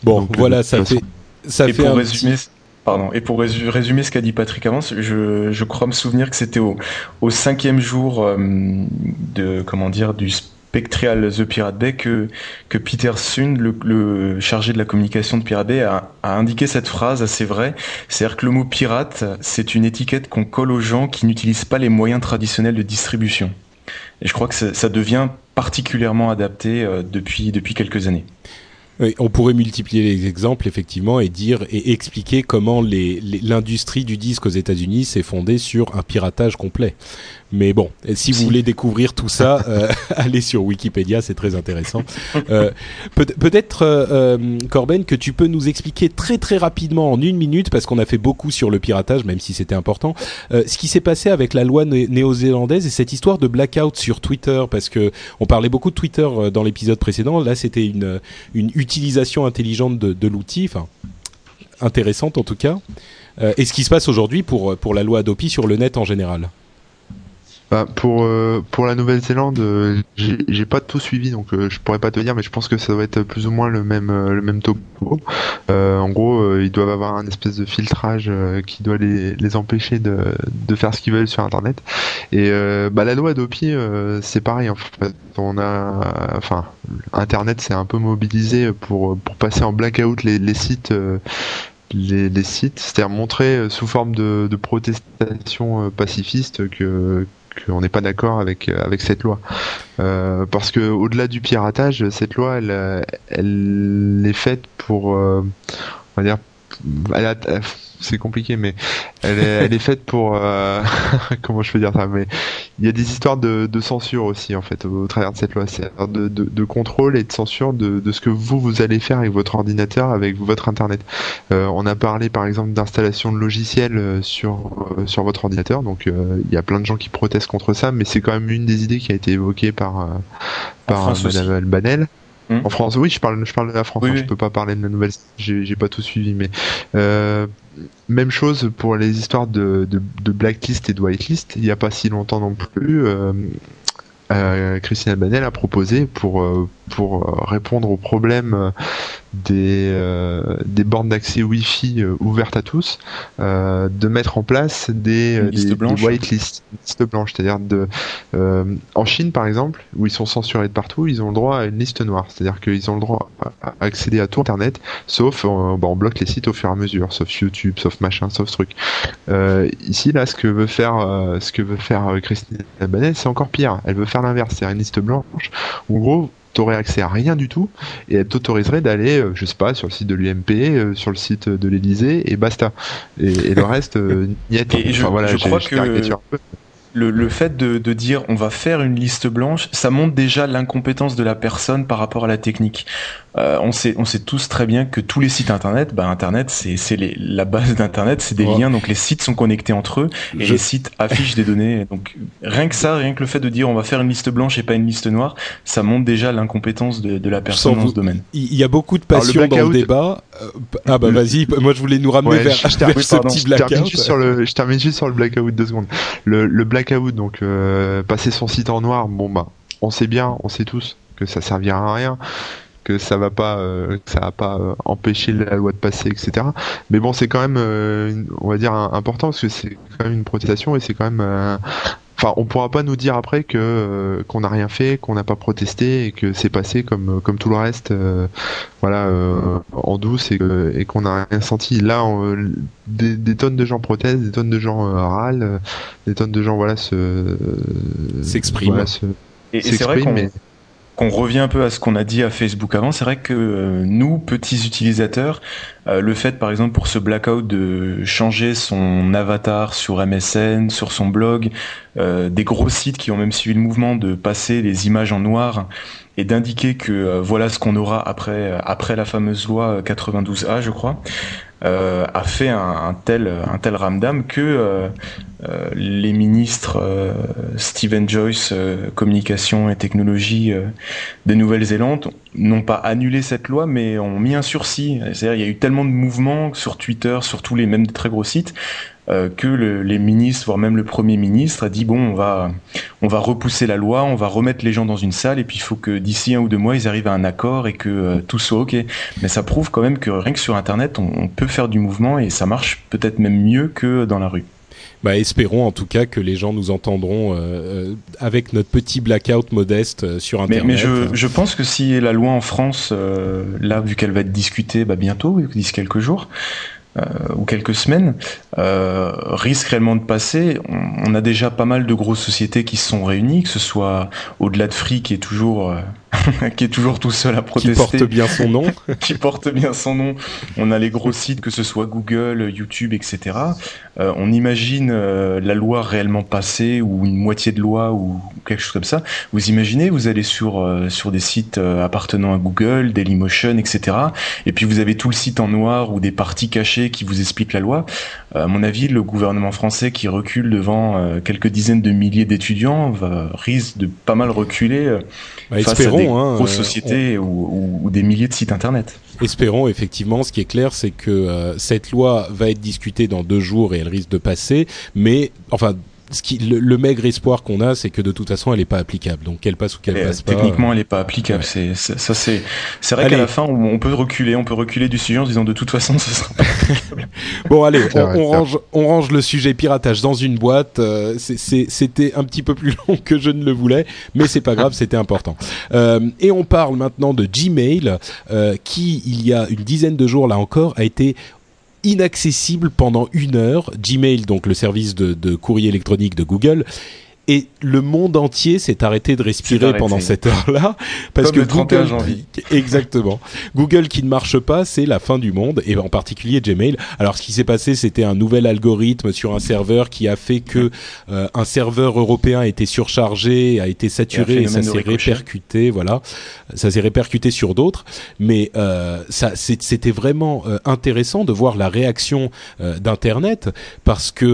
Bon, voilà, ça fait, ça fait un résumer, Pardon. Et pour résumer ce qu'a dit Patrick avant, je, je, crois me souvenir que c'était au, au, cinquième jour euh, de comment dire du Spectral The Pirate Bay que, que Peter Sund, le, le, chargé de la communication de Pirate Bay, a, a indiqué cette phrase assez vraie. C'est-à-dire que le mot pirate, c'est une étiquette qu'on colle aux gens qui n'utilisent pas les moyens traditionnels de distribution. Et je crois que ça, devient particulièrement adapté euh, depuis, depuis quelques années on pourrait multiplier les exemples effectivement et dire et expliquer comment l'industrie du disque aux États-Unis s'est fondée sur un piratage complet. Mais bon, si vous voulez découvrir tout ça, euh, allez sur Wikipédia, c'est très intéressant. Euh, peut-être, euh, Corben, que tu peux nous expliquer très très rapidement en une minute, parce qu'on a fait beaucoup sur le piratage, même si c'était important, ce qui s'est passé avec la loi néo-zélandaise et cette histoire de blackout sur Twitter, parce que on parlait beaucoup de Twitter dans l'épisode précédent. Là, c'était une, une utilisation intelligente de, de l'outil, enfin intéressante en tout cas. et ce qui se passe aujourd'hui pour, pour la loi Adopi sur le net en général bah, pour euh, pour la Nouvelle-Zélande, euh, j'ai pas tout suivi, donc euh, je pourrais pas te dire, mais je pense que ça doit être plus ou moins le même le même topo. en gros, ils doivent avoir un espèce de filtrage qui doit les, les empêcher de, de faire ce qu'ils veulent sur Internet. Et bah, la loi Adopi, c'est pareil. En fait, on a, enfin, Internet s'est un peu mobilisé pour pour passer en blackout les, les sites. Les, les, sites, c'est-à-dire montrer sous forme de, de protestation pacifiste que, qu'on n'est pas d'accord avec euh, avec cette loi. Euh, parce que au-delà du piratage cette loi elle elle est faite pour euh, on va dire elle a, c'est compliqué, mais elle est, elle est faite pour euh, comment je peux dire ça. Mais il y a des histoires de, de censure aussi en fait au, travers de cette loi, c'est de, de, de, contrôle et de censure de, de ce que vous vous allez faire avec votre ordinateur, avec votre internet. Euh, on a parlé par exemple d'installation de logiciels euh, sur euh, sur votre ordinateur, donc il y a plein de gens qui protestent contre ça, mais c'est quand même une des idées qui a été évoquée par par Madame Albanel. Hmm. En France, oui, je parle, je parle de la France. Hein, je peux pas parler de la nouvelle. J'ai pas tout suivi, mais euh, même chose pour les histoires de, blacklist et de whitelist. Il n'y a pas si longtemps non plus. Euh, euh, Christine Albanel a proposé pour euh, pour euh, répondre aux problèmes des des bornes d'accès Wi-Fi ouvertes à tous, de mettre en place des, des, des whitelists, listes blanches, c'est-à-dire de en Chine par exemple où ils sont censurés de partout, ils ont le droit à une liste noire, c'est-à-dire qu'ils ont le droit à accéder à tout Internet, sauf bah, on bloque les sites au fur et à mesure, sauf YouTube, sauf machin, sauf truc. ici là, ce que veut faire ce que veut faire Christine Albanel, c'est encore pire. Elle veut faire l'inverse, c'est une liste blanche. En gros, t'aurais accès à rien du tout et elle t'autoriserait d'aller, euh, je sais pas, sur le site de l'UMP, euh, sur le site de l'Elysée et basta. Et, le reste, euh, niet. Et je, voilà, je crois que le, le fait de, de dire on va faire une liste blanche, ça montre déjà l'incompétence de la personne par rapport à la technique. Euh, on sait, on sait tous très bien que tous les sites internet, bah internet, c'est, c'est la base d'internet, c'est des Ouais. liens, donc les sites sont connectés entre eux et Je- les sites affichent des données. Donc rien que ça, rien que le fait de dire on va faire une liste blanche et pas une liste noire, ça montre déjà l'incompétence de, de la personne dans vous- ce domaine. Il y a beaucoup de Alors, le passion dans le débat. Euh, ah bah Le- vas-y, moi je voulais nous ramener Ouais, vers, je- je termine- vers ce pardon, petit je termine blackout. juste sur le, je termine juste sur le blackout deux secondes. Le, le blackout, donc euh, passer son site en noir, bon bah, on sait bien, on sait tous que ça servira à rien, que ça va pas, euh, que ça va pas euh, empêcher la loi de passer, etc. Mais bon, c'est quand même, euh, une- on va dire un- important parce que c'est quand même une protestation et c'est quand même. euh, Enfin, on pourra pas nous dire après que euh, qu'on n'a rien fait, qu'on n'a pas protesté et que c'est passé comme comme tout le reste, euh, voilà, euh, en douce et, qu'on n'a rien senti. Là, on- des, des tonnes de gens protestent, des tonnes de gens euh, râlent, des tonnes de gens voilà se S'expriment. voilà, se- Et, et c'est vrai qu'on mais qu'on revient un peu à ce qu'on a dit à Facebook avant, c'est vrai que euh, nous, petits utilisateurs, euh, le fait par exemple pour ce blackout de changer son avatar sur MSN, sur son blog, euh, des gros sites qui ont même suivi le mouvement de passer les images en noir et d'indiquer que voilà ce qu'on aura après après la fameuse loi 92A, je crois, euh, a fait un, tel un tel ramdam que euh, euh, les ministres Stephen Joyce, communication et technologie euh, de Nouvelle-Zélande, n'ont pas annulé cette loi, mais ont mis un sursis. Il y a eu tellement de mouvements sur Twitter, sur tous les mêmes des très gros sites, que le- les ministres, voire même le premier ministre, a dit bon, on va, on va repousser la loi, on va remettre les gens dans une salle, et puis il faut que d'ici un ou deux mois, ils arrivent à un accord et que euh, tout soit ok. Mais ça prouve quand même que rien que sur Internet, on, on peut faire du mouvement et ça marche peut-être même mieux que dans la rue. Bah, espérons en tout cas que les gens nous entendront euh, euh, avec notre petit blackout modeste euh, sur Mais, Internet. mais je, je pense que si la loi en France, euh, là, vu qu'elle va être discutée bah, bientôt, d'ici quelques jours, euh, ou quelques semaines, euh, risque réellement de passer. On, on a déjà pas mal de grosses sociétés qui se sont réunies, que ce soit au-delà de Free qui est toujours, euh, qui est toujours tout seul à qui protester, porte bien son nom. qui porte bien son nom. On a les gros sites, que ce soit Google, YouTube, etc. Euh, on imagine euh, la loi réellement passée ou une moitié de loi ou quelque chose comme ça. Vous imaginez, vous allez sur euh, sur des sites appartenant à Google, Dailymotion, etc. Et puis vous avez tout le site en noir ou des parties cachées qui vous expliquent la loi. À mon avis, le gouvernement français qui recule devant quelques dizaines de milliers d'étudiants risque de pas mal reculer Bah, face à des espérons, hein, grosses euh, sociétés ou, ou- ou des milliers de sites internet. Espérons effectivement. Ce qui est clair, c'est que euh, cette loi va être discutée dans deux jours et elle risque de passer. Mais enfin, ce qui, le, le maigre espoir qu'on a, c'est que de toute façon, elle n'est pas applicable. Donc qu'elle passe ou qu'elle Et, euh, passe pas. techniquement, elle est pas applicable. ouais. C'est, c'est- ça, c'est, c'est vrai Allez. qu'à la fin, on, on peut reculer, on peut reculer du sujet en se disant de toute façon, ce sera pas. Bon allez, on, range, on range le sujet piratage dans une boîte. Euh, c'est- c'est- C'était un petit peu plus long que je ne le voulais, mais c'est pas grave, c'était important. Euh, et on parle maintenant de Gmail, euh, qui il y a une dizaine de jours là encore a été inaccessible pendant une heure. Gmail, donc le service de, de courrier électronique de Google. Et le monde entier s'est arrêté de respirer arrêté. pendant cette heure-là parce Comme que le 31 Google, janvier. exactement. Google qui ne marche pas, c'est la fin du monde et en particulier Gmail. Alors ce qui s'est passé, c'était un nouvel algorithme sur un serveur qui a fait que euh, un serveur européen a été surchargé, a été saturé Et ça s'est répercuté, voilà. Ça s'est répercuté sur d'autres, mais euh, ça c'était vraiment euh, intéressant de voir la réaction d'internet parce que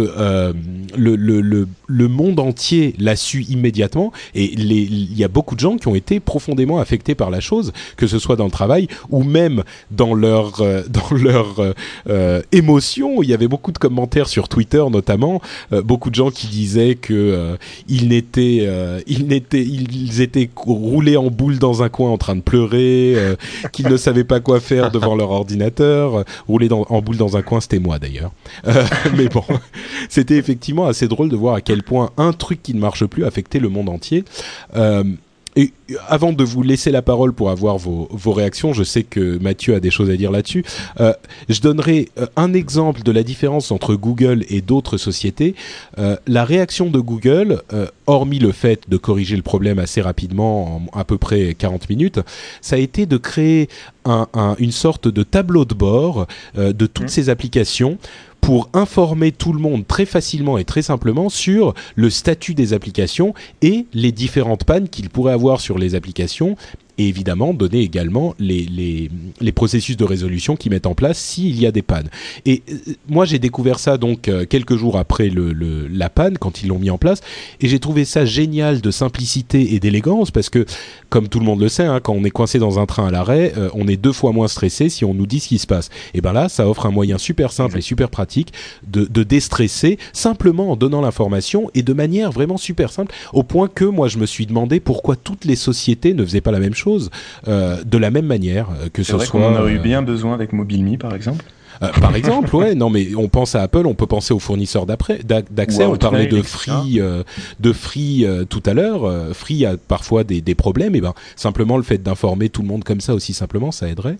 le, le, le, le monde entier l'a su immédiatement et il y a beaucoup de gens qui ont été profondément affectés par la chose, que ce soit dans le travail ou même dans leur euh, dans leur euh, euh, émotion. Il y avait beaucoup de commentaires sur Twitter notamment, beaucoup de gens qui disaient que ils n'étaient ils ils étaient roulés en boule dans un coin en train de pleurer, qu'ils ne savaient pas quoi faire devant leur ordinateur, rouler dans, en boule dans un coin, c'était moi d'ailleurs. Mais bon, c'était effectivement assez drôle de voir à quel point un truc qui ne marche plus affectait le monde entier. Euh, et avant de vous laisser la parole pour avoir vos, vos réactions, je sais que Mathieu a des choses à dire là-dessus. Euh, je donnerai euh, un exemple de la différence entre Google et d'autres sociétés. Euh, la réaction de Google, euh, hormis le fait de corriger le problème assez rapidement, en à peu près 40 minutes, ça a été de créer un, un- une sorte de tableau de bord de toutes Mhm. ces applications pour informer tout le monde très facilement et très simplement sur le statut des applications et les différentes pannes qu'il pourrait avoir sur les applications et évidemment donner également les, les, les, processus de résolution qui mettent en place s'il y a des pannes. Et euh, moi j'ai découvert ça donc euh, quelques jours après le, le, la panne quand ils l'ont mis en place et j'ai trouvé ça génial de simplicité et d'élégance parce que comme tout le monde le sait hein, quand on est coincé dans un train à l'arrêt euh, on est deux fois moins stressé si on nous dit ce qui se passe. Et ben là ça offre un moyen super simple et super pratique de, de déstresser simplement en donnant l'information et de manière vraiment super simple au point que moi je me suis demandé pourquoi toutes les sociétés ne faisaient pas la même chose euh, de la même manière euh, que ce vrai soit. On en a eu bien besoin avec MobileMe par exemple. Euh, par exemple, ouais, non, mais on pense à Apple, on peut penser aux fournisseurs d'accès. On parlait de Free, euh, de Free euh, tout à l'heure. Free a parfois des, des, problèmes. Et ben, simplement le fait d'informer tout le monde comme ça aussi simplement, ça aiderait.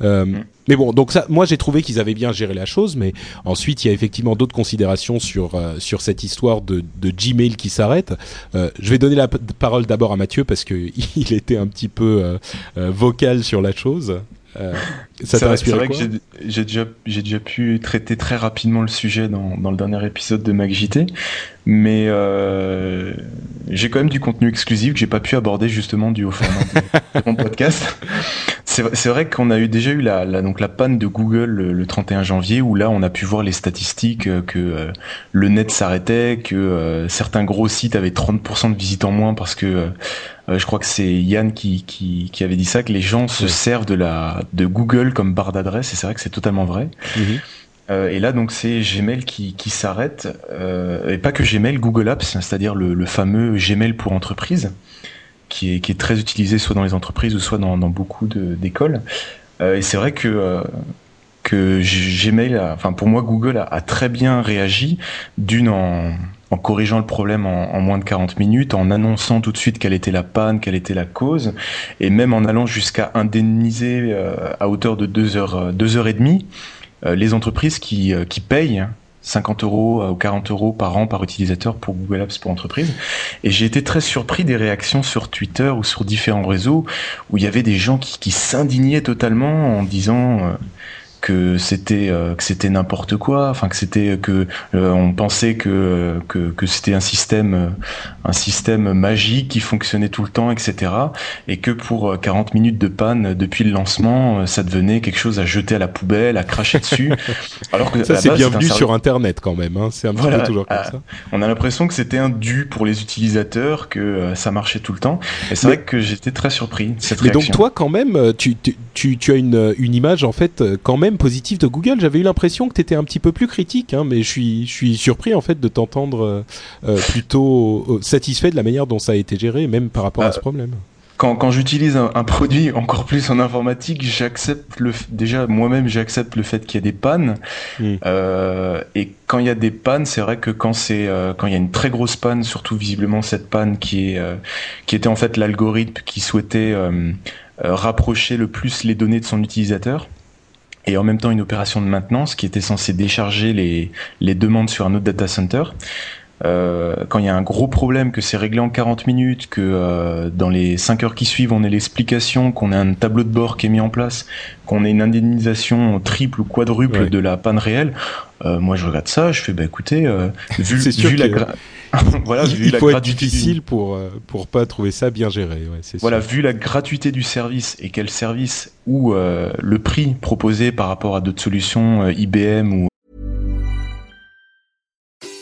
Mm. Mais bon, donc ça, moi j'ai trouvé qu'ils avaient bien géré la chose, mais ensuite il y a effectivement d'autres considérations sur sur cette histoire de, de Gmail qui s'arrête. je vais donner la parole d'abord à Mathieu parce que il était un petit peu vocal sur la chose. Euh, ça t'a inspiré C'est vrai que j'ai déjà, j'ai déjà pu traiter très rapidement le sujet dans, dans le dernier épisode de MacJT, mais euh, j'ai quand même du contenu exclusif que j'ai pas pu aborder justement du au format de, mon podcast. C'est vrai qu'on a eu déjà eu la, la, donc la panne de Google le, 31 janvier où là on a pu voir les statistiques euh, que euh, le net s'arrêtait, que euh, certains gros sites avaient 30% de visites en moins parce que je crois que c'est Yann qui, qui, qui, avait dit ça que les gens se servent de la de Google comme barre d'adresse et c'est vrai que c'est totalement vrai. Mhm. Euh, et là, donc, c'est Gmail qui, qui s'arrête, euh, et pas que Gmail, Google Apps, c'est-à-dire le, le, fameux Gmail pour entreprise, qui est, très utilisé soit dans les entreprises ou soit dans, beaucoup d'écoles. Euh, et c'est vrai que euh, que Gmail, enfin pour moi, Google a, très bien réagi, d'une en, en corrigeant le problème en, moins de 40 minutes, en annonçant tout de suite quelle était la panne, quelle était la cause, et même en allant jusqu'à indemniser euh, à hauteur de deux heures, deux heures et demie les entreprises qui, qui payent 50 euros ou 40 euros par an par utilisateur pour Google Apps pour entreprise. Et j'ai été très surpris des réactions sur Twitter ou sur différents réseaux où il y avait des gens qui, qui s'indignaient totalement en disant euh, que c'était euh, que c'était n'importe quoi enfin que c'était que euh, on pensait que que, que c'était un système euh, un système magique qui fonctionnait tout le temps etc et que pour 40 minutes de panne depuis le lancement ça devenait quelque chose à jeter à la poubelle à cracher dessus. Alors que ça c'est bienvenu sur internet quand même hein. c'est un peu toujours comme ça. on a l'impression que c'était un dû pour les utilisateurs que ça marchait tout le temps. Et c'est vrai que j'étais très surpris cette mais donc toi quand même tu, tu, tu as une, une image en fait quand même positif de Google. J'avais eu l'impression que tu étais un petit peu plus critique, hein, mais je suis, je suis surpris en fait de t'entendre euh, euh, plutôt euh, satisfait de la manière dont ça a été géré, même par rapport à ce problème. Quand, quand j'utilise un, produit encore plus en informatique, j'accepte le déjà moi-même j'accepte le fait qu'il y a des pannes. Hmm. et quand il y a des pannes, c'est vrai que quand c'est quand il y a une très grosse panne, surtout visiblement cette panne qui est qui était en fait l'algorithme qui souhaitait rapprocher le plus les données de son utilisateur et en même temps une opération de maintenance qui était censée décharger les, les demandes sur un autre data center. Euh, quand il y a un gros problème, que c'est réglé en 40 minutes, que euh, dans les 5 heures qui suivent, on ait l'explication, qu'on ait un tableau de bord qui est mis en place, qu'on ait une indemnisation triple ou quadruple de la panne réelle, euh, moi je regarde ça, je fais bah écoutez, euh, vu, vu la voilà, il, vu il faut être difficile pour pour pas trouver ça bien géré. Ouais, voilà, vu la gratuité du service et quel service ou euh, le prix proposé par rapport à d'autres solutions IBM ou.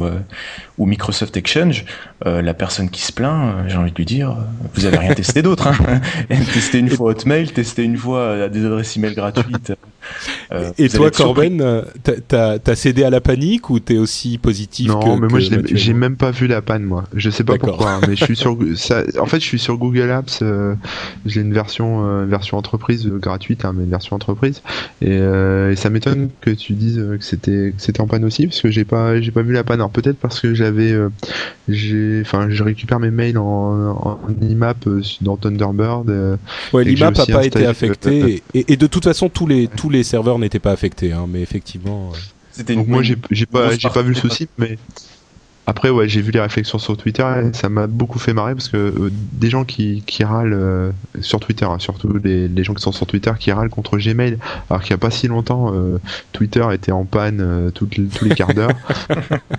Euh, ou Microsoft Exchange, euh, la personne qui se plaint, euh, j'ai envie de lui dire, euh, vous avez rien testé d'autre. Hein testez une fois Hotmail, testez une fois des adresses email gratuites. Euh, Et toi. Corben, t'as- t'as cédé à la panique ou t'es aussi positif Non, que, mais moi j'ai même pas vu la panne moi. Je sais pas pourquoi, hein, mais je suis sur ça, en fait je suis sur Google Apps, euh, j'ai une version euh, une version entreprise euh, gratuite hein, mais une version entreprise et, euh, et ça m'étonne que tu dises que c'était que c'était en panne aussi parce que j'ai pas j'ai pas vu la panne. Alors peut-être parce que j'avais euh, j'ai enfin je récupère mes mails en, en IMAP euh, dans Thunderbird euh, Ouais, l'IMAP j'ai a aussi pas été affecté euh, et, et- et de toute façon tous les tous les serveurs n'étaient pas affectés, hein, mais effectivement. euh, C'était une- Donc moi j'ai pas j'ai pas vu le souci mais après ouais j'ai vu les réflexions sur Twitter et ça m'a beaucoup fait marrer parce que euh, des gens qui, qui râlent euh, sur Twitter hein, surtout les, les gens qui sont sur Twitter qui râlent contre Gmail alors qu'il y a pas si longtemps euh, Twitter était en panne euh, toutes les- tous les quarts d'heure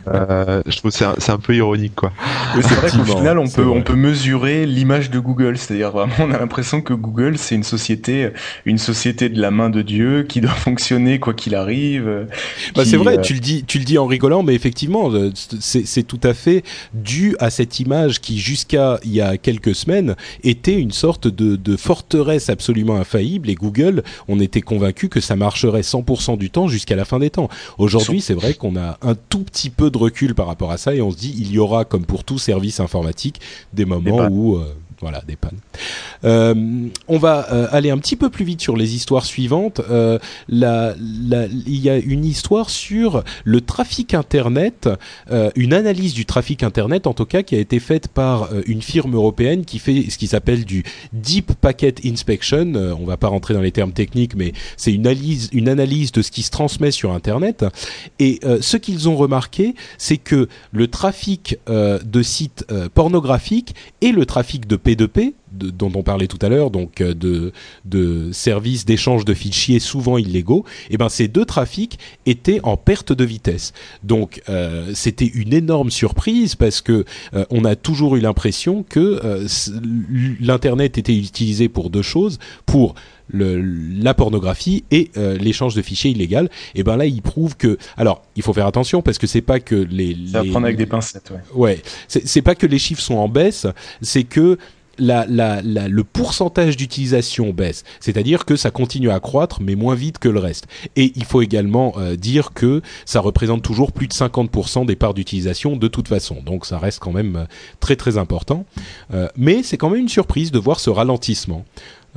Euh, je trouve que c'est un, c'est un peu ironique quoi c'est vrai qu'au final, on peut, vrai. on peut mesurer l'image de Google. C'est-à-dire vraiment, on a l'impression que Google, c'est une société, une société de la main de Dieu qui doit fonctionner quoi qu'il arrive. Bah, c'est vrai, euh, tu le dis, tu le dis en rigolant, mais effectivement, c'est c'est tout à fait dû à cette image qui, jusqu'à il y a quelques semaines, était une sorte de, de forteresse absolument infaillible. Et Google, on était convaincu que ça marcherait 100% du temps jusqu'à la fin des temps. Aujourd'hui, c'est vrai qu'on a un tout petit peu de recul par rapport à ça, et on se dit, il y aura, comme pour tout service informatique, des moments pannes. où euh, voilà, des pannes. Euh, on va euh, aller un petit peu plus vite sur les histoires suivantes. Euh, il y a une histoire sur le trafic Internet, une analyse du trafic Internet en tout cas qui a été faite par une firme européenne qui fait ce qui s'appelle du Deep Packet Inspection. On va pas rentrer dans les termes techniques, mais c'est une analyse, une analyse de ce qui se transmet sur Internet. Et ce qu'ils ont remarqué, c'est que le trafic de sites pornographiques et le trafic de P2P, de- dont on parlait tout à l'heure, donc euh, de, de services d'échange de fichiers souvent illégaux, et ben ces deux trafics étaient en perte de vitesse. Donc euh, c'était une énorme surprise parce que euh, on a toujours eu l'impression que euh, l'internet était utilisé pour deux choses, pour le, la pornographie et euh, l'échange de fichiers illégal. Et ben là, il prouve que, alors, il faut faire attention parce que c'est pas que les, à les- prendre avec des pincettes, ouais. Ouais, c'est pas que les chiffres sont en baisse, c'est que la, la, la- le pourcentage d'utilisation baisse. C'est-à-dire que ça continue à croître, mais moins vite que le reste. Et il faut également euh, dire que ça représente toujours plus de 50% des parts d'utilisation de toute façon. Donc ça reste quand même euh, très très important. Euh, mais c'est quand même une surprise de voir ce ralentissement.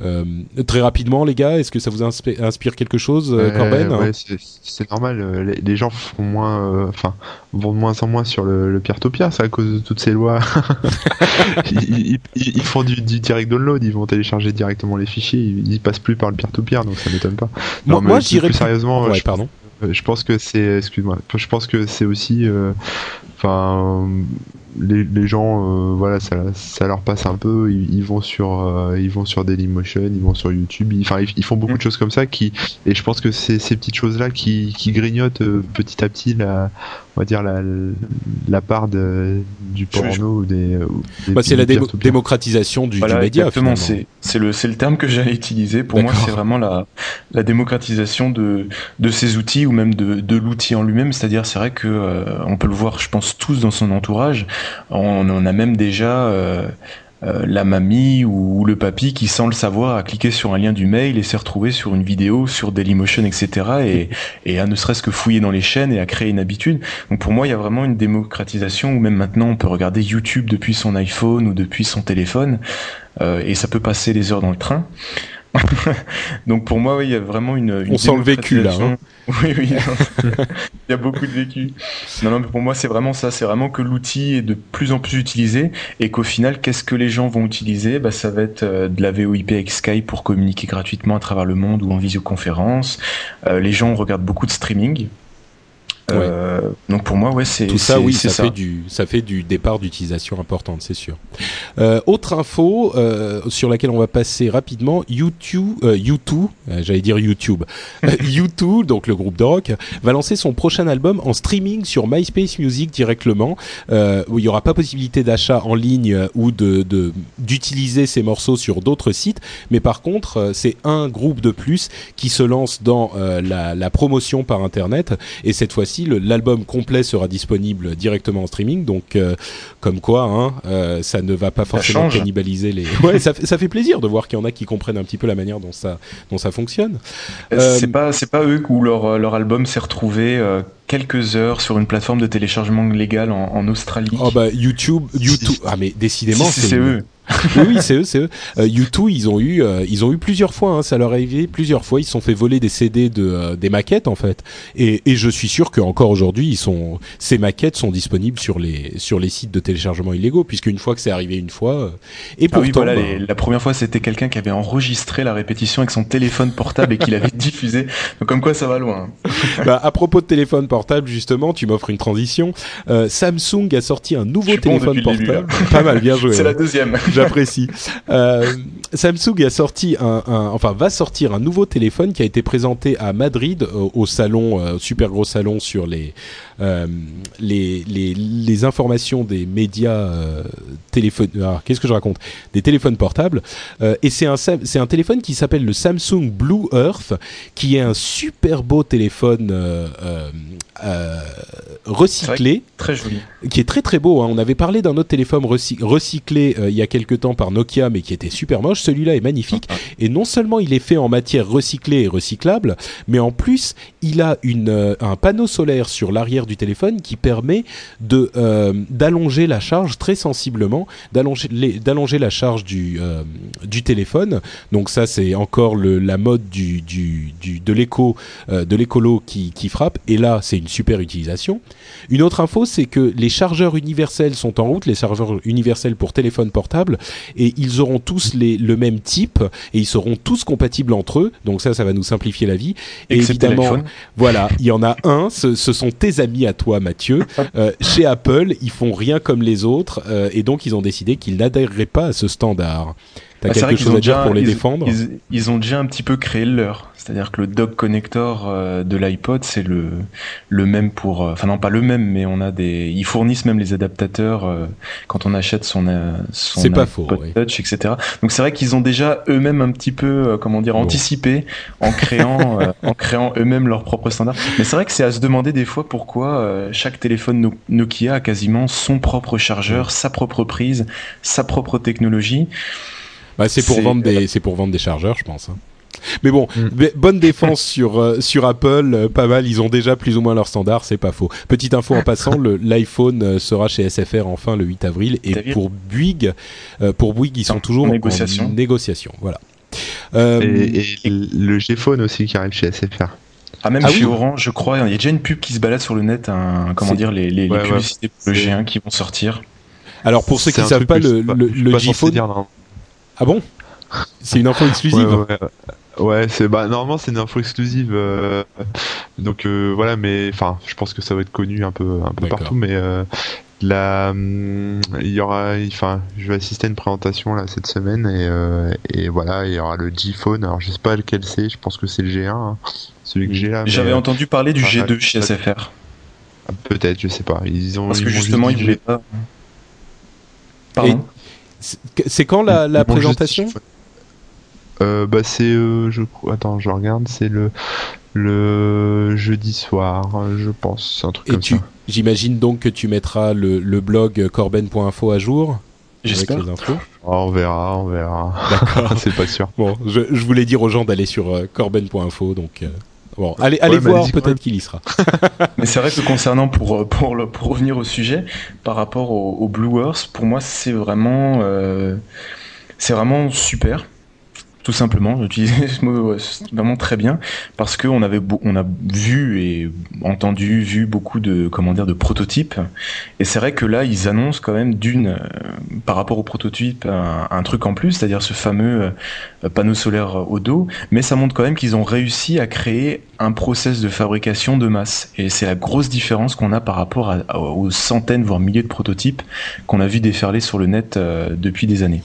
Euh, très rapidement, les gars, est-ce que ça vous inspi- inspire quelque chose, euh, Ouais, Corben ouais, c'est- normal. euh, Les, les gens font moins, euh, enfin, vont de moins en moins sur le, peer-to-peer. C'est à cause de toutes ces lois. ils, ils- ils- ils font du, du direct download. Ils vont télécharger directement les fichiers. Ils, ils passent plus par le peer-to-peer, donc ça m'étonne pas. Moi- plus- je dirais plus plus- sérieusement. Ouais, je, pardon. euh, je pense que c'est, excuse-moi, je pense que c'est aussi, euh, enfin, les, les gens, euh, voilà, ça, ça leur passe un peu. Ils, ils vont sur, euh, ils vont sur Dailymotion, ils vont sur YouTube. Ils, enfin, ils, ils font beaucoup de choses comme ça qui, et je pense que c'est ces petites choses-là qui, qui grignotent euh, petit à petit la, on va dire la, la part de, du porno ou des. ou des- Bah, c'est la démo- démocratisation du, Voilà, du média. exactement. C'est c'est le c'est le terme que j'allais utiliser. Pour moi, c'est vraiment la la démocratisation de de ces outils ou même de de l'outil en lui-même. C'est-à-dire, c'est vrai que euh, on peut le voir, je pense tous dans son entourage. On en a même déjà. euh, euh, la mamie ou le papy qui, sans le savoir, a cliqué sur un lien du mail et s'est retrouvé sur une vidéo sur Dailymotion, etc. et, et a ne serait-ce que fouillé dans les chaînes et a créé une habitude. Donc pour moi, il y a vraiment une démocratisation où même maintenant on peut regarder YouTube depuis son iPhone ou depuis son téléphone euh, et ça peut passer les heures dans le train. Donc pour moi, oui, il y a vraiment une. une On sent le vécu, là, hein. Oui, oui. il y a beaucoup de vécu. Non, non, mais pour moi, c'est vraiment ça. C'est vraiment que l'outil est de plus en plus utilisé et qu'au final, qu'est-ce que les gens vont utiliser? Bah, Ça va être euh, de la VoIP avec Skype pour communiquer gratuitement à travers le monde ou en visioconférence. Euh, les gens regardent beaucoup de streaming. Euh, donc pour moi, ouais, c'est tout ça. Oui, ça, fait du ça fait du départ d'utilisation importante, c'est sûr. Euh, autre info euh, sur laquelle on va passer rapidement, YouTube, YouTube, j'allais dire YouTube, YouTube, donc le groupe de rock, va lancer son prochain album en streaming sur MySpace Music directement, où il n'y aura pas possibilité d'achat en ligne ou de d'utiliser ces morceaux sur d'autres sites, mais par contre, c'est un groupe de plus qui se lance dans la, la promotion par internet et cette fois-ci l'album complet sera disponible directement en streaming. Donc, euh, comme quoi, hein, euh, ça ne va pas forcément cannibaliser les. Ouais, ça, ça, fait plaisir de voir qu'il y en a qui comprennent un petit peu la manière dont ça, dont ça fonctionne. Euh, c'est pas, c'est pas eux où leur, leur album s'est retrouvé quelques heures sur une plateforme de téléchargement légal en, Australie. Oh bah YouTube, YouTube. Ah mais décidément, c'est eux oui, c'est eux, c'est eux. Euh, U2, ils ont eu, euh, ils ont eu plusieurs fois. Hein, ça leur est arrivé plusieurs fois. Ils se sont fait voler des CD de euh, des maquettes en fait. Et, et je suis sûr qu'encore aujourd'hui, ils sont, ces maquettes sont disponibles sur les sur les sites de téléchargement illégaux, puisque une fois que c'est arrivé une fois. Euh, et ah pourtant, bah, la première fois, c'était quelqu'un qui avait enregistré la répétition avec son téléphone portable et qui l'avait diffusé. Donc comme quoi, ça va loin. bah, à propos de téléphone portable, justement, tu m'offres une transition. Samsung a sorti un nouveau téléphone portable. Pas mal, bien joué. C'est la deuxième. J'apprécie. Euh, Samsung a sorti un, enfin va sortir un nouveau téléphone qui a été présenté à Madrid au, salon, euh, super gros salon sur les euh, les, les, les, informations des médias euh, téléphones. Ah, qu'est-ce que je raconte? Des téléphones portables. Euh, et c'est un, c'est un téléphone qui s'appelle le Samsung Blue Earth, qui est un super beau téléphone recyclé. très joli. Qui est très très beau. Hein. On avait parlé d'un autre téléphone recyclé il y a quelques temps par Nokia, mais qui était super moche. Celui-là est magnifique. Ah, ah. Et non seulement il est fait en matière recyclée et recyclable, mais en plus il a une, un panneau solaire sur l'arrière du téléphone qui permet de euh, d'allonger la charge très sensiblement, d'allonger d'allonger la charge du euh, du téléphone. Donc ça c'est encore le, la mode du, du, du de l'éco euh, de l'écolo qui, qui frappe. Et là c'est une super utilisation. Une autre info c'est que les chargeurs universels sont en route, les chargeurs universels pour téléphone portable, et ils auront tous les, le même type et ils seront tous compatibles entre eux. Donc ça ça va nous simplifier la vie. Et évidemment, voilà, il y en a un. Ce, ce sont tes amis à toi, Mathieu. Euh, chez Apple, ils font rien comme les autres euh, et donc ils ont décidé qu'ils n'adhéreraient pas à ce standard. T'as bah, quelque chose à dire pour les défendre ils, ont déjà un petit peu créé le leur. C'est-à-dire que le dock connector euh, de l'iPod, c'est le le même pour, euh, enfin non pas le même, mais on a des, ils fournissent même les adaptateurs euh, quand on achète son son iPod pas faux, Touch, etc. Donc c'est vrai qu'ils ont déjà eux-mêmes un petit peu, comment dire, anticipé en créant en créant eux-mêmes leur propre standard. Mais c'est vrai que c'est à se demander des fois pourquoi chaque téléphone Nokia a quasiment son propre chargeur, sa propre prise, sa propre technologie. Bah, c'est pour vendre des, c'est pour vendre des chargeurs, je pense. Hein. Mais bon, mm. bonne défense sur euh, sur Apple, euh, pas mal. Ils ont déjà plus ou moins leur standard, c'est pas faux. Petite info en passant, l'iPhone euh, sera chez SFR enfin le 8 avril et pour Bouygues, pour Bouygues, ils sont toujours en négociation. négociation voilà. Et, le G-Phone aussi qui arrive chez SFR. Ah même ah chez Orange, je crois, il y a déjà une pub qui se balade sur le net, comment dire, les, les, publicités pour le G1 qui vont sortir. Alors pour ceux qui ne savent pas, le, le, le G-Phone... Ah bon? C'est une info exclusive ouais, c'est bah normalement c'est une info exclusive. Euh, donc euh, voilà, mais enfin, je pense que ça va être connu un peu un peu partout, mais euh, la, hum, il y aura, enfin, je vais assister à une présentation là cette semaine et, et voilà, il y aura le G-Phone. Alors je sais pas lequel c'est, je pense que c'est le G1, hein, celui que j'ai là. J'avais entendu parler du G2 chez SFR. Ah, peut-être, je sais pas. Ils ont parce que justement ils voulaient pas. Pardon? C'est quand la, la présentation? euh, Bah c'est, euh, je attends, je regarde, c'est le le jeudi soir, je pense, un truc comme ça. J'imagine donc que tu mettras le, le blog corben.info à jour. J'espère. Oh, on verra, on verra. D'accord, c'est pas sûr. Bon, je, je, voulais dire aux gens d'aller sur euh, corben.info, donc. Euh, bon, allez, allez voir, peut-être qu'il y sera. Mais c'est vrai que concernant, pour, pour, le, pour revenir au sujet, par rapport au, au Blue Earth, pour moi, c'est vraiment, euh, c'est vraiment super tout simplement. J'utilisais ce mot vraiment très bien parce qu'on on a vu et entendu, vu beaucoup de comment de prototypes. Et c'est vrai que là, ils annoncent quand même d'une euh, par rapport au prototype un, truc en plus, c'est-à-dire ce fameux euh, panneau solaire au dos. Mais ça montre quand même qu'ils ont réussi à créer un process de fabrication de masse. Et c'est la grosse différence qu'on a par rapport aux centaines voire milliers de prototypes qu'on a vu déferler sur le net euh, depuis des années.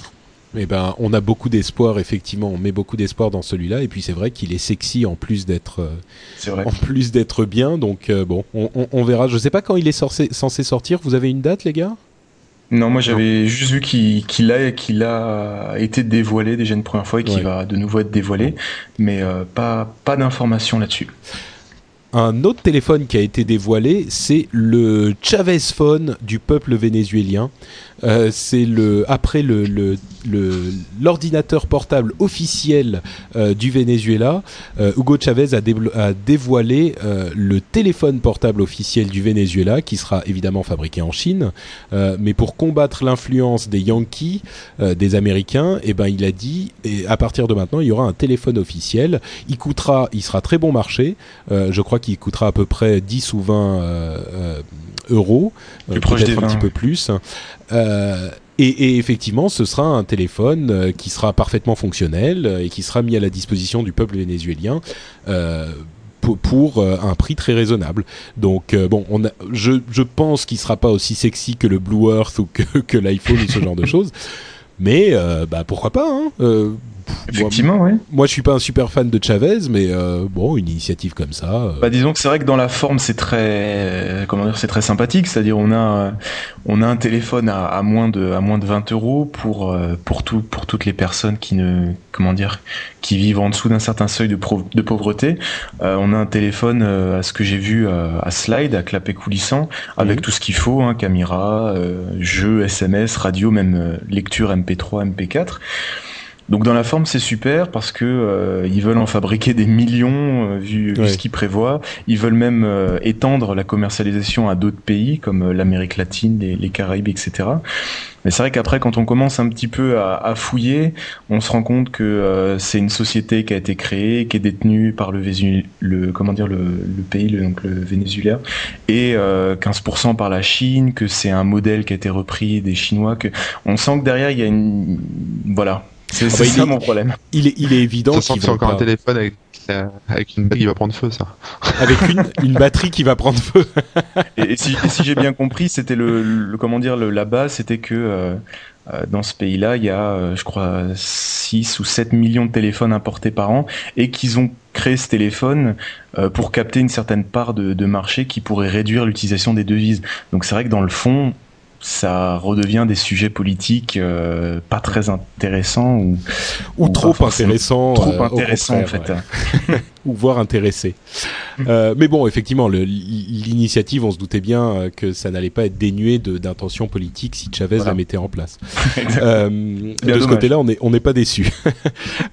Eh ben, on a beaucoup d'espoir, effectivement. On met beaucoup d'espoir dans celui-là. Et puis c'est vrai qu'il est sexy en plus d'être, euh, en plus d'être bien. Donc euh, bon, on, verra. Je sais pas quand il est censé sortir. Vous avez une date, les gars? Non, moi j'avais juste vu qu'il a, qu'il a été dévoilé déjà une première fois et qu'il va de nouveau être dévoilé, mais euh, pas, pas d'informations là-dessus. Un autre téléphone qui a été dévoilé, c'est le Chavez Phone du peuple vénézuélien. Euh, c'est le après le l'ordinateur portable officiel euh, du Venezuela. Euh, Hugo Chavez a, dévoilé le téléphone portable officiel du Venezuela, qui sera évidemment fabriqué en Chine, mais pour combattre l'influence des Yankees, des Américains, eh ben il a dit, et à partir de maintenant, il y aura un téléphone officiel. Il coûtera, il sera très bon marché. je crois qu'il coûtera à peu près 10 ou 20 euros, peut-être un petit peu plus. Euh, et, effectivement, ce sera un téléphone euh, qui sera parfaitement fonctionnel euh, et qui sera mis à la disposition du peuple vénézuélien. pour, un prix très raisonnable. Donc bon, on a, je, je pense qu'il sera pas aussi sexy que le Blue Earth ou que, que l'iPhone ou ce genre de choses, mais bah pourquoi pas hein Effectivement, oui. Moi, je suis pas un super fan de Chavez, mais euh, bon, une initiative comme ça. Euh. Bah, disons que c'est vrai que dans la forme, c'est très, comment dire, c'est très sympathique. C'est-à-dire, on a, on a un téléphone à, à, moins de, à moins de 20 euros pour, euh, pour tout, pour toutes les personnes qui ne, comment dire, qui vivent en dessous d'un certain seuil de, de pauvreté. on a un téléphone, à ce que j'ai vu, à slide, à clapet coulissant, avec tout ce qu'il faut, hein, caméra, jeux, SMS, radio, même lecture MP3, MP4. Donc dans la forme c'est super parce que euh, ils veulent en fabriquer des millions euh, vu, ce qu'ils prévoient. Ils veulent même euh, étendre la commercialisation à d'autres pays comme l'Amérique latine, les, les, Caraïbes, etc. Mais c'est vrai qu'après quand on commence un petit peu à, à fouiller, on se rend compte que c'est une société qui a été créée, qui est détenue par le, le comment dire le, le pays, le, donc le Venezuela, et 15% par la Chine, que c'est un modèle qui a été repris des Chinois. Que on sent que derrière il y a une voilà c'est ah bah, ça mon problème. Il est, il est évident qu'il c'est encore un téléphone avec, euh, avec une batterie qui va prendre feu, ça. Avec une, une batterie qui va prendre feu. et, si, si j'ai bien compris, c'était le, le, comment dire, le, la base, c'était que euh, euh dans ce pays-là, il y a, euh, je crois, 6 ou 7 millions de téléphones importés par an et qu'ils ont créé ce téléphone pour capter une certaine part de, de marché qui pourrait réduire l'utilisation des devises. Donc c'est vrai que dans le fond, ça redevient des sujets politiques euh, pas très intéressants ou, ou, trop intéressants trop euh, intéressants en fait ou voire intéressés euh, mais bon effectivement l'initiative on se doutait bien que ça n'allait pas être dénué d'intention politique si Chavez la mettait en place. De ce côté là on n'est on n'est pas déçu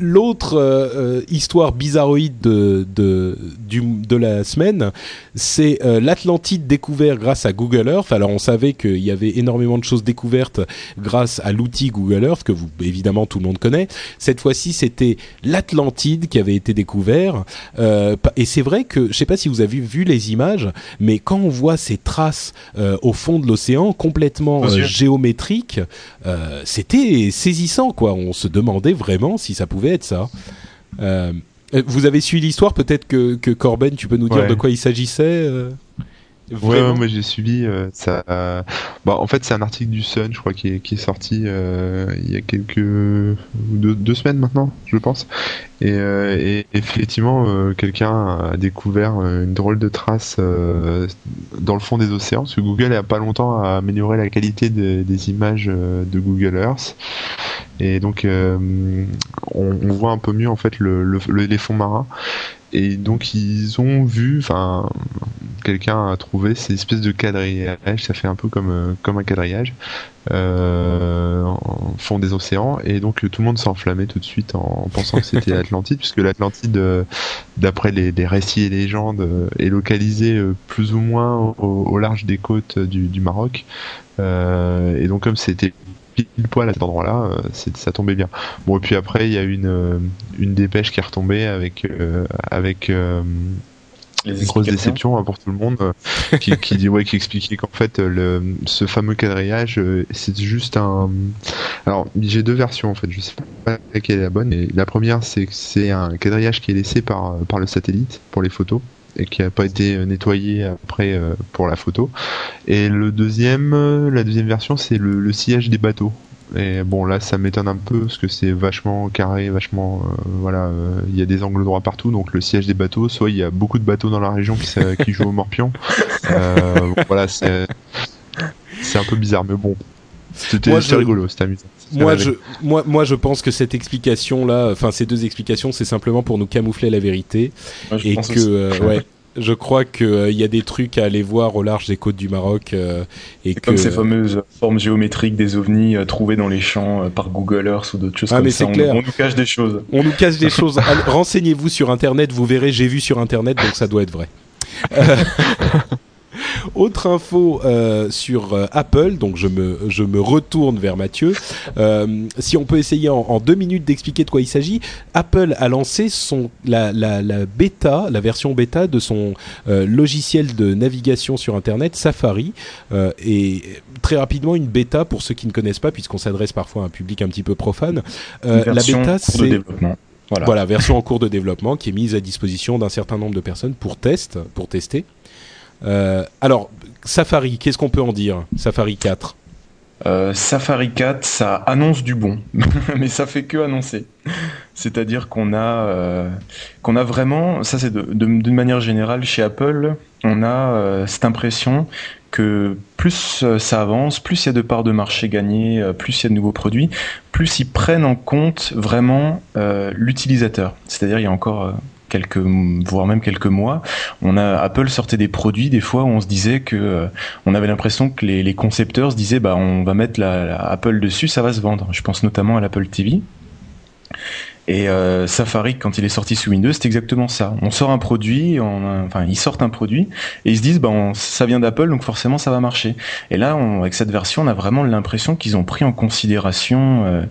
l'autre histoire bizarroïde de, de, du, de la semaine c'est l'Atlantide découvert grâce à Google Earth. Alors on savait qu'il y avait énormément de choses découvertes grâce à l'outil Google Earth que vous évidemment tout le monde connaît. Cette fois-ci, c'était l'Atlantide qui avait été découvert. Euh, et c'est vrai que je sais pas si vous avez vu les images, mais quand on voit ces traces euh, au fond de l'océan complètement euh, géométriques, c'était saisissant quoi. On se demandait vraiment si ça pouvait être ça. vous avez suivi l'histoire, peut-être que, que, Corben, tu peux nous dire de quoi il s'agissait Ouais, moi j'ai suivi euh, ça. Bah, en fait, c'est un article du Sun, je crois, qui est, qui est sorti euh, il y a quelques deux, deux, semaines maintenant, je pense. Et, euh, et effectivement, euh, quelqu'un a découvert une drôle de trace dans le fond des océans, parce que Google a pas longtemps a amélioré la qualité des images de Google Earth. Et donc, on, on, voit un peu mieux en fait le, le, les fonds marins. Et donc ils ont vu, enfin quelqu'un a trouvé ces espèces de quadrillage, ça fait un peu comme euh, comme un quadrillage euh, en fond des océans, et donc tout le monde s'est enflammé tout de suite en, pensant que c'était l'Atlantide, puisque l'Atlantide, euh, d'après les, récits et légendes, est localisée plus ou moins au, large des côtes du, du Maroc, et donc comme c'était pile poil à cet endroit-là, ça tombait bien. Bon, et puis après, il y a une, une dépêche qui est retombée avec, avec une grosse déception hein, pour tout le monde euh, qui, qui, dit ouais qui expliquait qu'en fait le, ce fameux quadrillage euh, c'est juste un alors j'ai deux versions en fait je sais pas laquelle est la bonne et la première c'est que c'est un quadrillage qui est laissé par par le satellite pour les photos et qui n'a pas été nettoyé après euh, pour la photo et le deuxième la deuxième version c'est le, le sillage des bateaux et bon, là, ça m'étonne un peu parce que c'est vachement carré, vachement. Euh, voilà, euh, il y a des angles droits partout, donc le siège des bateaux, soit il y a beaucoup de bateaux dans la région qui, qui jouent au morpion. Euh, voilà, c'est un peu bizarre, mais bon. C'était rigolo, c'était amusant. Moi je, moi, moi, je pense que cette explication-là, enfin ces deux explications, c'est simplement pour nous camoufler la vérité et que, ouais, je crois qu'il euh, y a des trucs à aller voir au large des côtes du Maroc. Euh, et que... Comme ces fameuses formes géométriques des ovnis euh, trouvées dans les champs par Google Earth ou d'autres choses ah, mais ça. Clair. On, nous cache des choses. On nous cache des choses. Renseignez-vous sur Internet, vous verrez, j'ai vu sur Internet, donc ça doit être vrai. Autre info euh, sur euh, Apple, donc je me, je me retourne vers Mathieu. Euh, si on peut essayer en, deux minutes d'expliquer de quoi il s'agit, Apple a lancé son, la, la, la bêta, la version bêta de son logiciel de navigation sur Internet, Safari. et très rapidement, une bêta, pour ceux qui ne connaissent pas, puisqu'on s'adresse parfois à un public un petit peu profane, la bêta c'est... Voilà. voilà. version en cours de développement qui est mise à disposition d'un certain nombre de personnes pour test, pour tester. Euh, alors, Safari, qu'est-ce qu'on peut en dire Safari 4 euh, Safari 4, ça annonce du bon, mais ça fait que annoncer. C'est-à-dire qu'on a, euh, qu'on a vraiment, ça c'est d'une manière générale chez Apple, on a cette impression que plus ça avance, plus il y a de parts de marché gagnées, plus il y a de nouveaux produits, plus ils prennent en compte vraiment l'utilisateur. C'est-à-dire il y a encore quelques voire même quelques mois, on a Apple sortait des produits des fois où on se disait que euh, on avait l'impression que les, concepteurs se disaient bah on va mettre la, Apple dessus, ça va se vendre. Je pense notamment à l'Apple TV. Et euh, Safari, quand il est sorti sous Windows, c'est exactement ça. On sort un produit, enfin ils sortent un produit et ils se disent bah ça vient d'Apple donc forcément ça va marcher. Et là, on, avec cette version, on a vraiment l'impression qu'ils ont pris en considération euh,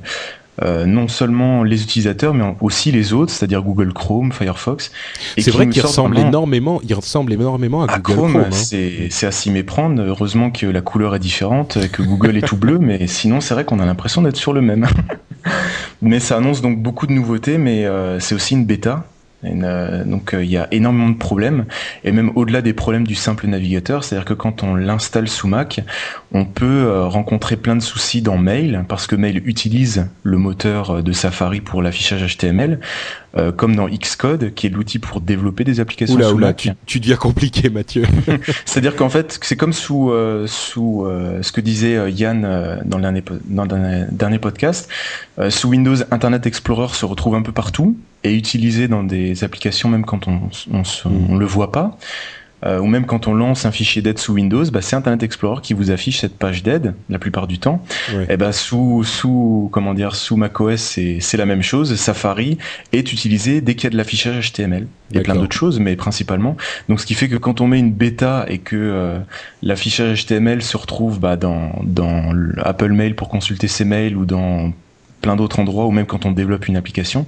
non seulement les utilisateurs, mais aussi les autres, c'est-à-dire Google Chrome, Firefox. C'est vrai qu'il ressemble énormément, il ressemble énormément à, Google Chrome. Chrome hein. C'est à s'y méprendre. Heureusement que la couleur est différente, que Google est tout bleu, mais sinon c'est vrai qu'on a l'impression d'être sur le même. mais ça annonce donc beaucoup de nouveautés, mais euh, c'est aussi une bêta. Euh, donc il y a énormément de problèmes et même au-delà des problèmes du simple navigateur, c'est-à-dire que quand on l'installe sous Mac, on peut euh, rencontrer plein de soucis dans Mail parce que Mail utilise le moteur de Safari pour l'affichage HTML, euh, comme dans Xcode qui est l'outil pour développer des applications sous Mac. Tu, tu deviens compliqué, Mathieu. c'est-à-dire qu'en fait, c'est comme sous sous ce que disait Yann dans le dernier, dans le dernier podcast, sous Windows, Internet Explorer se retrouve un peu partout est utilisé dans des applications même quand on on, le voit pas. Euh, ou même quand on lance un fichier d'aide sous Windows, bah, c'est Internet Explorer qui vous affiche cette page d'aide la plupart du temps. Et bah, sous sous comment dire sous macOS c'est c'est la même chose. Safari est utilisé dès qu'il y a de l'affichage HTML. Il y a plein d'autres choses, mais principalement. Donc ce qui fait que quand on met une bêta et que euh, l'affichage HTML se retrouve bah, dans dans Apple Mail pour consulter ses mails ou dans plein d'autres endroits ou même quand on développe une application,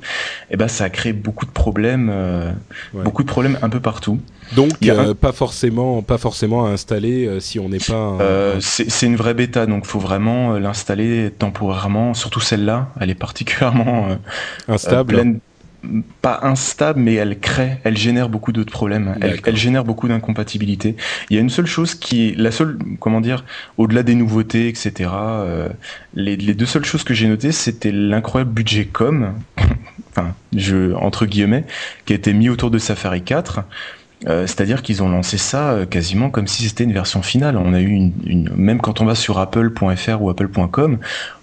eh ben ça crée beaucoup de problèmes, euh, beaucoup de problèmes un peu partout. Donc euh, pas forcément, pas forcément à installer euh, si on n'est pas. c'est une vraie bêta, donc faut vraiment l'installer temporairement. Surtout celle-là, elle est particulièrement instable pas instable, mais elle crée, elle génère beaucoup d'autres problèmes. Elle, génère beaucoup d'incompatibilités. Il y a une seule chose qui est la seule, comment dire, au-delà des nouveautés, etc. Euh, les, les, deux seules choses que j'ai notées, c'était l'incroyable budget com, enfin, je entre guillemets, qui a été mis autour de Safari 4. Euh, c'est-à-dire qu'ils ont lancé ça euh, quasiment comme si c'était une version finale. On a eu une, une, même quand on va sur apple.fr ou apple.com,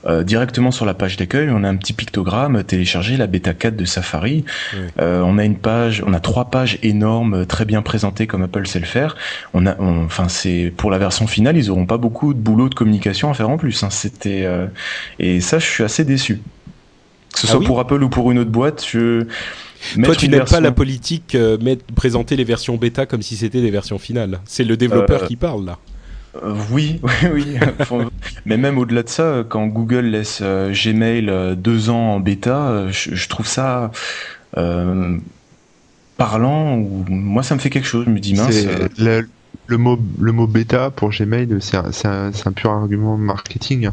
euh, directement sur la page d'accueil, on a un petit pictogramme téléchargé la bêta 4 de Safari. on a une page, on a trois pages énormes, très bien présentées comme Apple sait le faire. On a, enfin c'est pour la version finale, ils auront pas beaucoup de boulot de communication à faire en plus. Hein. C'était et ça, je suis assez déçu. Que ce ah soit pour Apple ou pour une autre boîte, je toi, tu n'aimes pas la politique euh, présenter les versions bêta comme si c'était des versions finales. C'est le développeur euh, qui parle là. Euh, oui, oui, oui. Mais même au-delà de ça, quand Google laisse euh, Gmail euh, deux ans en bêta, je, trouve ça parlant. Ou moi, ça me fait quelque chose. Je me dis mince. Le, mot, le mot bêta pour Gmail, c'est un, un, pur argument marketing.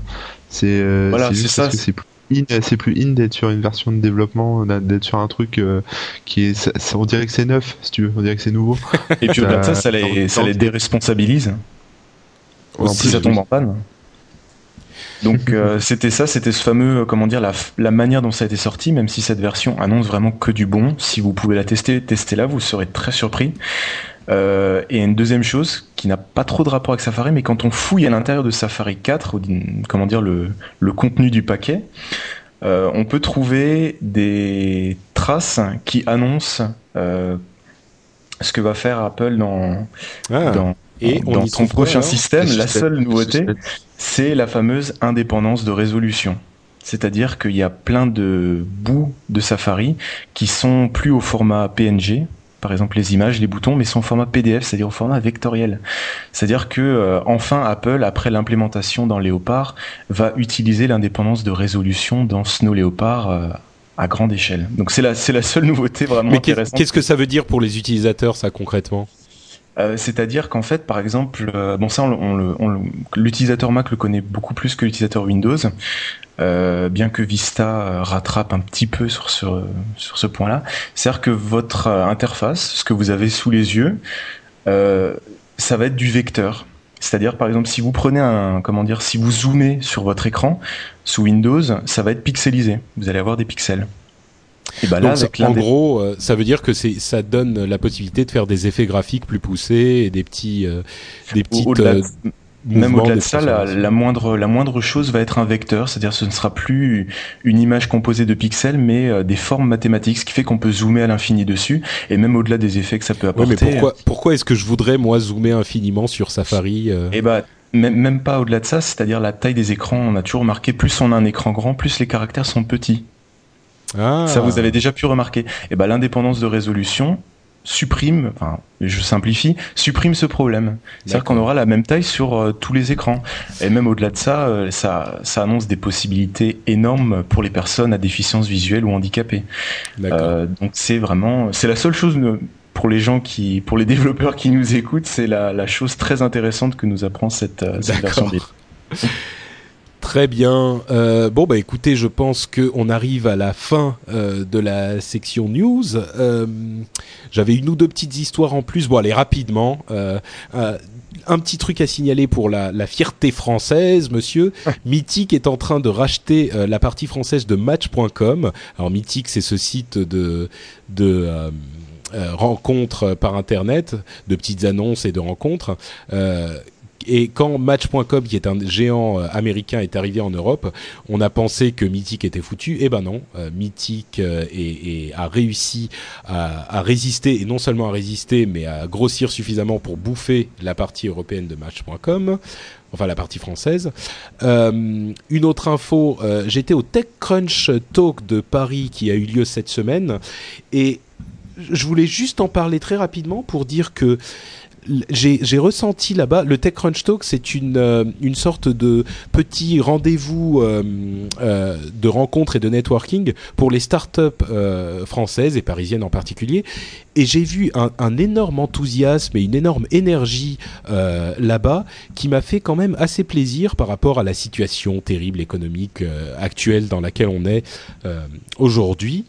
C'est voilà, c'est ça. C'est plus in, c'est plus in d'être sur une version de développement, d'être sur un truc qui est, on dirait que c'est neuf, si tu veux, on dirait que c'est nouveau. Et puis au-delà de ça, ça les, ça les déresponsabilise si ça tombe en panne. Donc euh, c'était ça, c'était ce fameux, euh, comment dire, la, la, manière dont ça a été sorti, même si cette version annonce vraiment que du bon. Si vous pouvez la tester, testez-la, vous serez très surpris. Euh, et une deuxième chose qui n'a pas trop de rapport avec Safari, mais quand on fouille à l'intérieur de Safari 4, comment dire, le, le contenu du paquet, euh, on peut trouver des traces qui annoncent euh, ce que va faire Apple dans, ah. dans et dans son prochain système, la seule nouveauté, c'est la fameuse indépendance de résolution. C'est-à-dire qu'il y a plein de bouts de Safari qui sont plus au format PNG, par exemple les images, les boutons, mais sont au format PDF, c'est-à-dire au format vectoriel. C'est-à-dire que euh, enfin Apple, après l'implémentation dans Léopard, va utiliser l'indépendance de résolution dans Snow Léopard euh, à grande échelle. Donc c'est la c'est la seule nouveauté vraiment mais intéressante. Qu'est-ce que ça veut dire pour les utilisateurs ça concrètement? Euh, c'est-à-dire qu'en fait, par exemple, euh, bon ça, l'utilisateur Mac le connaît beaucoup plus que l'utilisateur Windows, euh, bien que Vista rattrape un petit peu sur ce, sur ce point-là. C'est-à-dire que votre interface, ce que vous avez sous les yeux, ça va être du vecteur. C'est-à-dire, par exemple, si vous prenez un, comment dire, si vous zoomez sur votre écran sous Windows, ça va être pixelisé. Vous allez avoir des pixels. Bah en gros, euh, ça veut dire que ça donne la possibilité de faire des effets graphiques plus poussés et des petits, euh, des petites. Euh, même au-delà de ça, la, moindre, la moindre chose va être un vecteur, c'est-à-dire ce ne sera plus une image composée de pixels, mais des formes mathématiques, ce qui fait qu'on peut zoomer à l'infini dessus, et même au-delà des effets que ça peut apporter. mais pourquoi, pourquoi est-ce que je voudrais moi zoomer infiniment sur Safari Eh bah, même, même pas au-delà de ça, c'est-à-dire la taille des écrans. On a toujours remarqué, plus on a un écran grand, plus les caractères sont petits. Ah. Ça, vous avez déjà pu remarquer. Et eh ben, l'indépendance de résolution supprime, enfin, je simplifie, supprime ce problème. C'est-à-dire qu'on aura la même taille sur euh, tous les écrans. Et même au-delà de ça, euh, ça, ça annonce des possibilités énormes pour les personnes à déficience visuelle ou handicapées. Euh, donc c'est vraiment, c'est la seule chose pour les gens qui, pour les développeurs qui nous écoutent, c'est la, la chose très intéressante que nous apprend cette, cette version Très bien. Euh, bon bah écoutez, je pense qu'on arrive à la fin euh, de la section news. Euh, J'avais une ou deux petites histoires en plus. Bon allez rapidement. Un petit truc à signaler pour la, la fierté française, monsieur. Mythic est en train de racheter la partie française de Match.com. Alors Mythic, c'est ce site de de rencontres par internet, de petites annonces et de rencontres, euh, et quand Match.com, qui est un géant euh, américain, est arrivé en Europe, on a pensé que Mythic était foutu. Eh ben non, euh, Mythic euh, a réussi à, résister, et non seulement à résister, mais à grossir suffisamment pour bouffer la partie européenne de Match.com enfin la partie française. une autre info, j'étais au TechCrunch Talk de Paris qui a eu lieu cette semaine et je voulais juste en parler très rapidement pour dire que j'ai ressenti là-bas, le TechCrunch Talk, c'est une, euh, une sorte de petit rendez-vous euh, euh, de rencontres et de networking pour les startups françaises et parisiennes en particulier. Et j'ai vu un, énorme enthousiasme et une énorme énergie là-bas qui m'a fait quand même assez plaisir par rapport à la situation terrible économique actuelle dans laquelle on est aujourd'hui.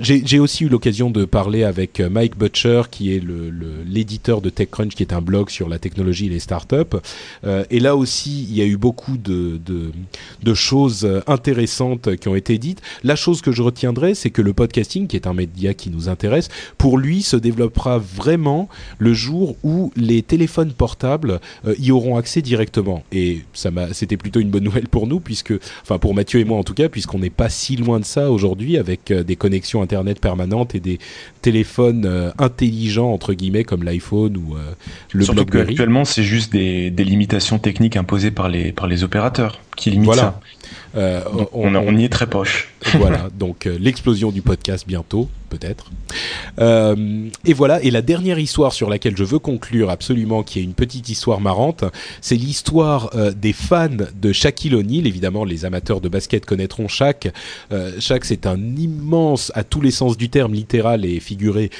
J'ai aussi eu l'occasion de parler avec Mike Butcher, qui est l'éditeur le, de TechCrunch, qui est un blog sur la technologie et les startups. Euh, et là aussi, il y a eu beaucoup de, choses intéressantes qui ont été dites. La chose que je retiendrai, c'est que le podcasting, qui est un média qui nous intéresse, pour lui, se développera vraiment le jour où les téléphones portables y auront accès directement. Et ça c'était plutôt une bonne nouvelle pour nous, puisque, enfin pour Mathieu et moi en tout cas, puisqu'on n'est pas si loin de ça aujourd'hui avec des connexions internet permanente et des téléphones euh, intelligents entre guillemets comme l'iPhone ou euh, le Surtout BlackBerry. actuellement c'est juste des, limitations techniques imposées par les par les opérateurs qui limitent ça. Euh, on, on, y est très poche. Voilà, donc euh, l'explosion du podcast bientôt, peut-être. Euh, et voilà, et la dernière histoire sur laquelle je veux conclure absolument, qui est une petite histoire marrante, c'est l'histoire des fans de Shaquille O'Neal. Évidemment, les amateurs de basket connaîtront Shaq. Shaq, c'est un immense, à tous les sens du terme, littéral et figuré,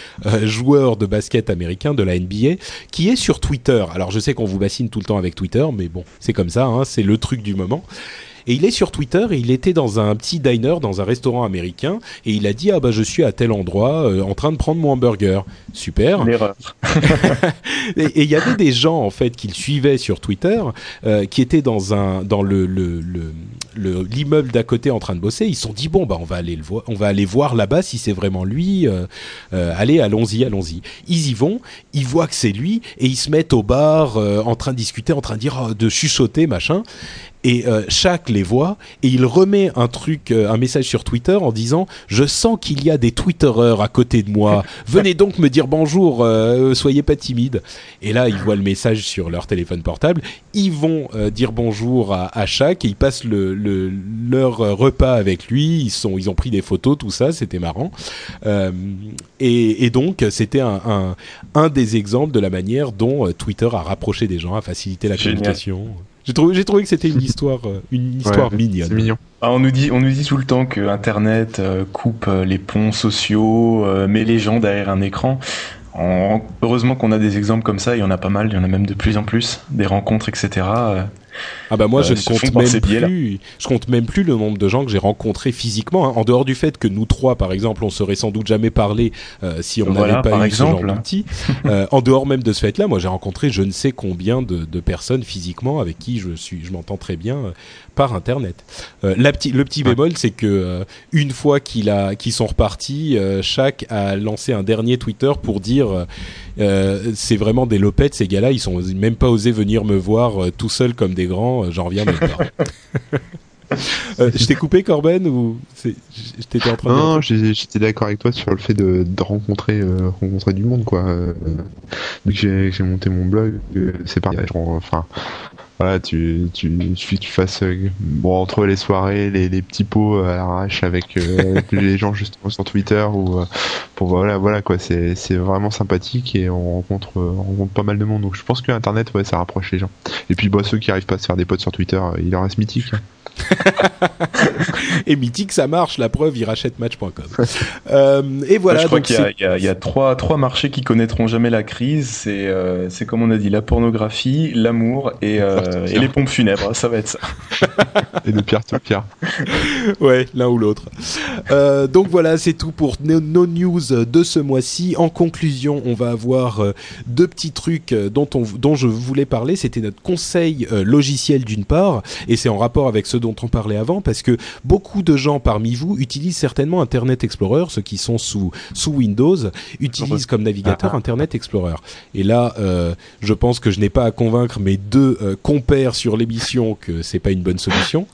joueur de basket américain de la NBA, qui est sur Twitter. Alors je sais qu'on vous bassine tout le temps avec Twitter, mais bon, c'est comme ça, hein, c'est le truc du moment. Et il est sur Twitter et il était dans un petit diner, dans un restaurant américain, et il a dit ah bah je suis à tel endroit euh, en train de prendre mon hamburger. Super. Et il y avait des gens en fait qui le suivaient sur Twitter, euh, qui étaient dans un dans le le, l'immeuble d'à côté en train de bosser, ils se sont dit bon bah on va aller le voir, on va aller voir là-bas si c'est vraiment lui. Euh, allez, allons-y, allons-y. Ils y vont, ils voient que c'est lui et ils se mettent au bar en train de discuter, en train de dire de chuchoter machin et euh, chaque les voit et il remet un truc, euh, un message sur Twitter en disant je sens qu'il y a des Twittereurs à côté de moi. Venez donc me dire bonjour, euh, soyez pas timide. Et là ils voient le message sur leur téléphone portable, ils vont dire bonjour à, à, chaque et ils passent le, le, leur repas avec lui. Ils sont, ils ont pris des photos, tout ça, c'était marrant. Et, et, donc c'était un, un, un, des exemples de la manière dont Twitter a rapproché des gens, a facilité la communication. J'ai trouvé, que c'était une histoire, euh, une histoire mignonne. mignon. Ah, on nous dit, on nous dit tout le temps que Internet euh, coupe euh, les ponts sociaux, met les gens derrière un écran. heureusement qu'on a des exemples comme ça, il y en a pas mal, il y en a même de plus en plus, des rencontres, etc. Ah bah moi je ne compte même plus, je compte même plus le nombre de gens que j'ai rencontrés physiquement. Hein. En dehors du fait que nous trois, par exemple, on serait sans doute jamais parlé si on n'avait pas eu exemple. ce genre d'outil. en dehors même de ce fait-là, moi j'ai rencontré je ne sais combien de, de, personnes physiquement avec qui je suis, je m'entends très bien par internet. Euh, le petit bémol, c'est que euh, une fois qu'il a, qu'ils sont repartis, euh, chaque a lancé un dernier Twitter pour dire c'est vraiment des lopettes ces gars-là, ils sont même pas osé venir me voir tout seuls comme des grands, j'en reviens même pas. je t'ai coupé Corben ou j'étais en train non, j'étais d'accord avec toi sur le fait de, de rencontrer rencontrer du monde quoi. vu que j'ai monté mon blog, c'est pareil. enfin, voilà, tu, tu, suffit que tu fasses euh, bon entre les soirées, les, les petits pots à l'arrache avec, euh, les gens justement sur Twitter ou euh, pour voilà voilà quoi, c'est c'est vraiment sympathique et on rencontre on rencontre pas mal de monde. Donc je pense que Internet ouais ça rapproche les gens. Et puis bah ceux qui arrivent pas à se faire des potes sur Twitter, il leur reste mythique. Hein. et mythique, ça marche. La preuve, il rachète Match.com. Euh, et voilà. je crois qu'il y, y, a trois, trois marchés qui connaîtront jamais la crise. C'est, euh, c'est comme on a dit, la pornographie, l'amour et, euh, et les pompes funèbres. Ça va être ça. et de pierre to pierre. ouais, l'un ou l'autre. Euh, donc voilà, c'est tout pour nos, news de ce mois-ci. En conclusion, on va avoir deux petits trucs dont, on, dont je voulais parler. C'était notre conseil logiciel d'une part, et c'est en rapport avec ce dont on parlait avant, parce que beaucoup de gens parmi vous utilisent certainement Internet Explorer, ceux qui sont sous, sous Windows, utilisent comme navigateur ah, ah. Internet Explorer. Et là, euh, je pense que je n'ai pas à convaincre mes deux euh, compères sur l'émission que c'est pas une bonne solution.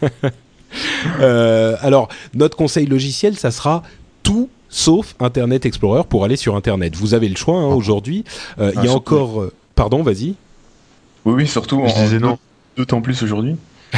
euh, alors, notre conseil logiciel, ça sera tout sauf Internet Explorer pour aller sur Internet. Vous avez le choix hein, aujourd'hui. Euh, il y a ah, encore... pardon, vas-y. Oui, oui, surtout. Je disais non. D'autant plus aujourd'hui.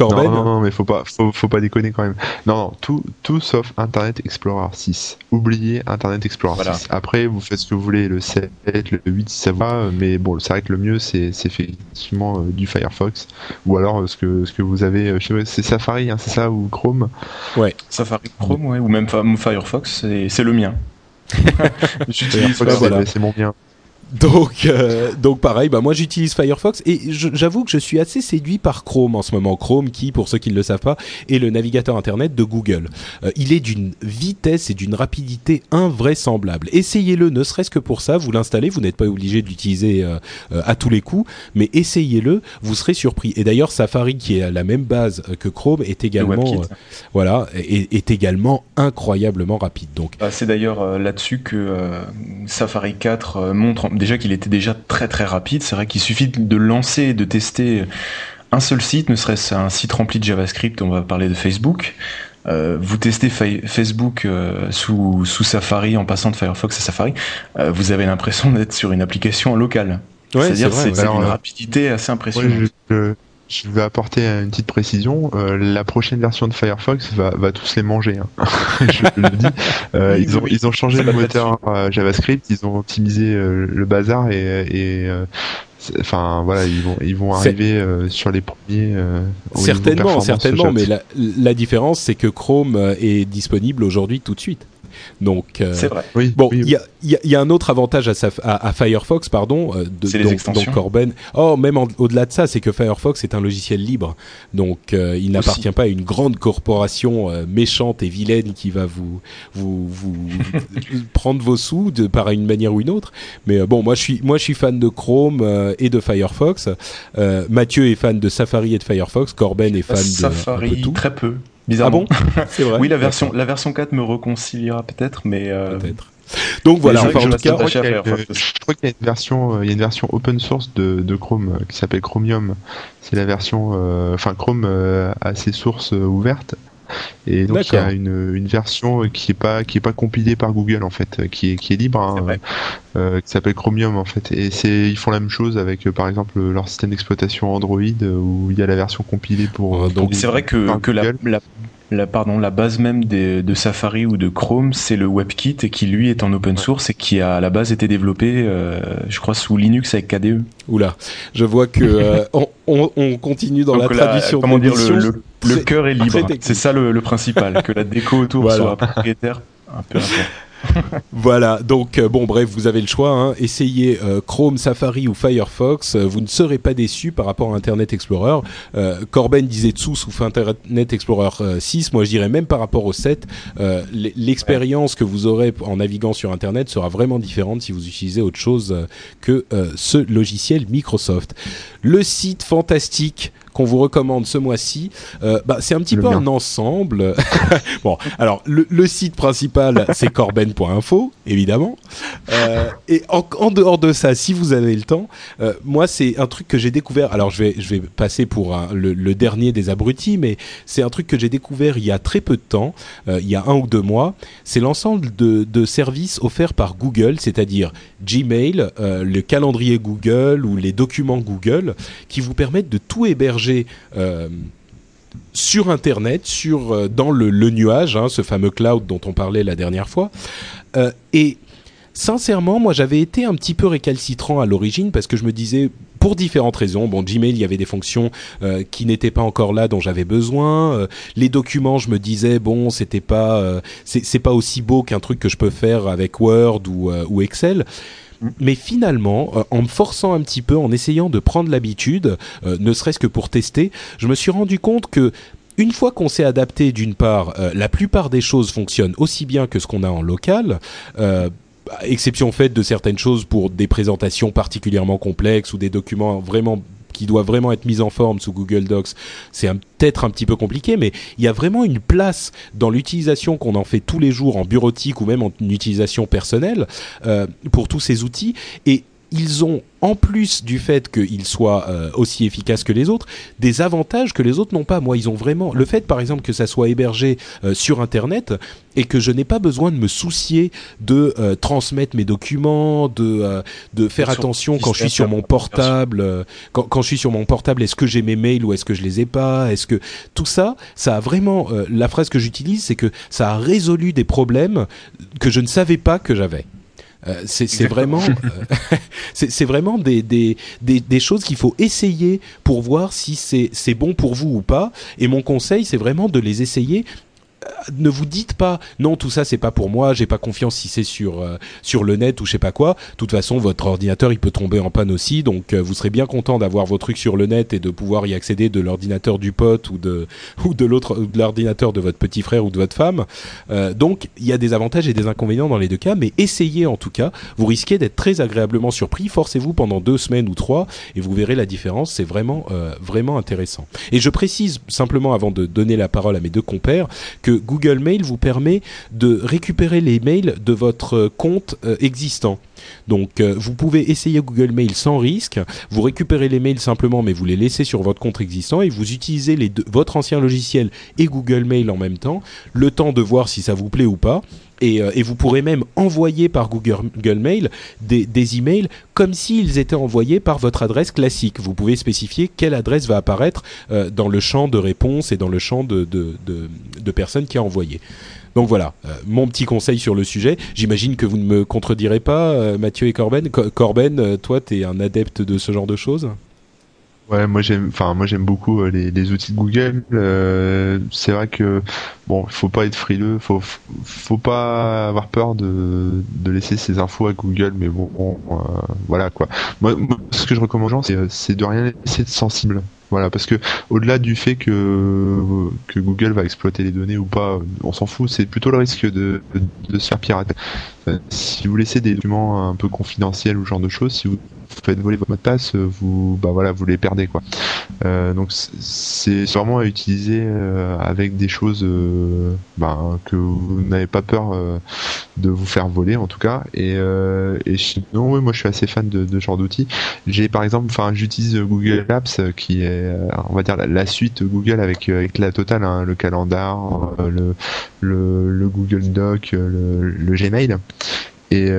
Non, non, non, mais faut pas, faut, faut, pas déconner quand même. Non, non, tout, tout sauf Internet Explorer 6. Oubliez Internet Explorer 6. Après, vous faites ce que vous voulez, le 7, le 8, ça va, mais bon, c'est vrai que le mieux, c'est effectivement euh, du Firefox. Ou alors, euh, ce, que, ce que vous avez, euh, c'est Safari, hein, c'est ça, ou Chrome? Ouais, Safari, Chrome, ouais, ou même Firefox, c'est le mien. J'utilise c'est mon bien. Donc, euh, donc pareil, bah moi j'utilise Firefox et j'avoue que je suis assez séduit par Chrome en ce moment. Chrome, qui, pour ceux qui ne le savent pas, est le navigateur internet de Google. Euh, il est d'une vitesse et d'une rapidité invraisemblable. Essayez-le, ne serait-ce que pour ça. Vous l'installez, vous n'êtes pas obligé de l'utiliser euh, à tous les coups, mais essayez-le, vous serez surpris. Et d'ailleurs, Safari, qui est à la même base que Chrome, est également, voilà, est, est, également incroyablement rapide. Donc, ah, c'est d'ailleurs là-dessus que Safari 4 montre déjà qu'il était déjà très très rapide. C'est vrai qu'il suffit de lancer, de tester un seul site, ne serait-ce un site rempli de JavaScript, on va parler de Facebook. Euh, vous testez Facebook euh, sous, sous, Safari en passant de Firefox à Safari, euh, vous avez l'impression d'être sur une application locale. C'est-à-dire c'est une rapidité assez impressionnante. je vais apporter une petite précision. Euh, la prochaine version de Firefox va, va tous les manger. Hein. je le dis. Euh, ils, ont, ils ont changé le moteur JavaScript, ils ont optimisé le bazar et, et enfin voilà, ils vont ils vont arriver sur les premiers. certainement, certainement, mais la, la différence c'est que Chrome est disponible aujourd'hui tout de suite. Donc, euh, c'est vrai. Oui, bon, il y, a, y, a, un autre avantage à, à, Firefox, pardon, euh, de, donc, donc, Corben. Oh, même au-delà de ça, c'est que Firefox est un logiciel libre, donc euh, il n'appartient pas à une grande corporation méchante et vilaine qui va vous vous, vous prendre vos sous de par une manière ou une autre. Mais bon, moi je suis moi je suis fan de Chrome et de Firefox. Mathieu est fan de Safari et de Firefox. Corben est fan de Safari, très peu. Bizarrement. Ah bon C'est vrai. oui, la version, la version 4 me réconciliera peut-être, mais. Euh... Peut-être. Donc voilà, enfin, en tout cas, je, crois qu'il y a une version, euh, il y a une version open source de, de Chrome euh, qui s'appelle Chromium. C'est la version, euh, enfin Chrome a ses sources ouvertes. Et donc il y a une, une, version qui est pas qui est pas compilée par Google en fait, qui est qui est libre, hein, euh, qui s'appelle Chromium en fait. Et c'est ils font la même chose avec par exemple leur système d'exploitation Android où il y a la version compilée pour. donc c'est vrai que, que la, la, la, pardon, la base même des, de Safari ou de Chrome, c'est le WebKit et qui lui est en open source et qui a à la base été développé, euh, je crois, sous Linux avec KDE. Oula, je vois que euh, on, on, continue dans la, traduction. Comment dire, le, le, le cœur est libre. C'est ça le, le, principal, que la déco autour soit propriétaire. Voilà, donc euh, bon bref, vous avez le choix. Hein. Essayez euh, Chrome, Safari ou Firefox, euh, vous ne serez pas déçus par rapport à Internet Explorer. Corben disait dessous sous Internet Explorer 6, moi je dirais même par rapport au 7, l'expérience que vous aurez en naviguant sur Internet sera vraiment différente si vous utilisez autre chose que ce logiciel Microsoft. Le site fantastique qu'on vous recommande ce mois-ci, euh, bah, c'est un petit peu un ensemble. bon, alors le, site principal c'est corben.info évidemment, euh, et en, dehors de ça, si vous avez le temps, euh, moi c'est un truc que j'ai découvert. Alors je vais je vais passer pour le, dernier des abrutis, mais c'est un truc que j'ai découvert il y a très peu de temps, il y a un ou deux mois. C'est l'ensemble de, de services offerts par Google, c'est-à-dire Gmail, le calendrier Google ou les documents Google, qui vous permettent de tout héberger euh, sur Internet, sur, euh, dans le, nuage, hein, ce fameux cloud dont on parlait la dernière fois. Euh, et sincèrement, moi j'avais été un petit peu récalcitrant à l'origine parce que je me disais, pour différentes raisons. Bon, Gmail, il y avait des fonctions qui n'étaient pas encore là, dont j'avais besoin. les documents, je me disais, bon, c'était pas, c'est pas aussi beau qu'un truc que je peux faire avec Word ou, ou Excel mais finalement, euh, en me forçant un petit peu, en essayant de prendre l'habitude, euh, ne serait-ce que pour tester, je me suis rendu compte que une fois qu'on s'est adapté, d'une part, euh, la plupart des choses fonctionnent aussi bien que ce qu'on a en local. exception faite de certaines choses pour des présentations particulièrement complexes ou des documents vraiment qui doit vraiment être mise en forme sous Google Docs, c'est peut-être un petit peu compliqué, mais il y a vraiment une place dans l'utilisation qu'on en fait tous les jours en bureautique ou même en utilisation personnelle euh, pour tous ces outils. Et ils ont, en plus du fait qu'ils soient euh, aussi efficaces que les autres, des avantages que les autres n'ont pas. Moi, ils ont vraiment le fait, par exemple, que ça soit hébergé euh, sur Internet et que je n'ai pas besoin de me soucier de euh, transmettre mes documents, de de faire attention quand je suis sur mon portable. Quand, quand, je suis sur mon portable, est-ce que j'ai mes mails ou est-ce que je les ai pas Est-ce que tout ça, ça a vraiment la phrase que j'utilise, c'est que ça a résolu des problèmes que je ne savais pas que j'avais. Euh, c'est vraiment, euh, c'est vraiment des, des, des, des choses qu'il faut essayer pour voir si c'est bon pour vous ou pas. Et mon conseil, c'est vraiment de les essayer ne vous dites pas non tout ça c'est pas pour moi j'ai pas confiance si c'est sur euh, sur le net ou je sais pas quoi. De toute façon votre ordinateur il peut tomber en panne aussi donc euh, vous serez bien content d'avoir vos trucs sur le net et de pouvoir y accéder de l'ordinateur du pote ou de ou de l'autre de l'ordinateur de votre petit frère ou de votre femme. Euh, donc il y a des avantages et des inconvénients dans les deux cas mais essayez en tout cas. Vous risquez d'être très agréablement surpris. Forcez-vous pendant deux semaines ou trois et vous verrez la différence. C'est vraiment vraiment intéressant. Et je précise simplement avant de donner la parole à mes deux compères que Google Mail vous permet de récupérer les mails de votre compte euh, existant. Donc euh, vous pouvez essayer Google Mail sans risque, vous récupérez les mails simplement mais vous les laissez sur votre compte existant et vous utilisez votre ancien logiciel et Google Mail en même temps, le temps de voir si ça vous plaît ou pas Et, et, vous pourrez même envoyer par Google, Mail des, des, emails comme s'ils étaient envoyés par votre adresse classique. Vous pouvez spécifier quelle adresse va apparaître dans le champ de réponse et dans le champ de, de, personnes qui a envoyé. Donc voilà, euh, mon petit conseil sur le sujet. J'imagine que vous ne me contredirez pas, euh, Mathieu et Corben. Corben, euh, toi, tu es un adepte de ce genre de choses? Ouais, moi j'aime, enfin moi j'aime beaucoup les, outils de Google. c'est vrai que bon, faut pas être frileux, faut faut pas avoir peur de, de laisser ses infos à Google, mais bon, voilà quoi. Moi, ce que je recommande aux gens, c'est de rien laisser de sensible. Voilà, parce que au-delà du fait que, que Google va exploiter les données ou pas, on s'en fout, c'est plutôt le risque de, de, se faire pirater. Euh, si vous laissez des documents un peu confidentiels ou ce genre de choses, si vous faites voler votre mot de passe, vous, bah voilà, vous les perdez quoi. Euh, donc c'est vraiment à utiliser euh, avec des choses euh, bah, que vous n'avez pas peur euh, de vous faire voler en tout cas. Et, et sinon, oui, moi je suis assez fan de, ce genre d'outils. J'ai par exemple, enfin j'utilise Google Apps qui est, on va dire la, suite Google avec avec la totale, hein, le calendar, le, le, le Google Doc, le, le Gmail. Et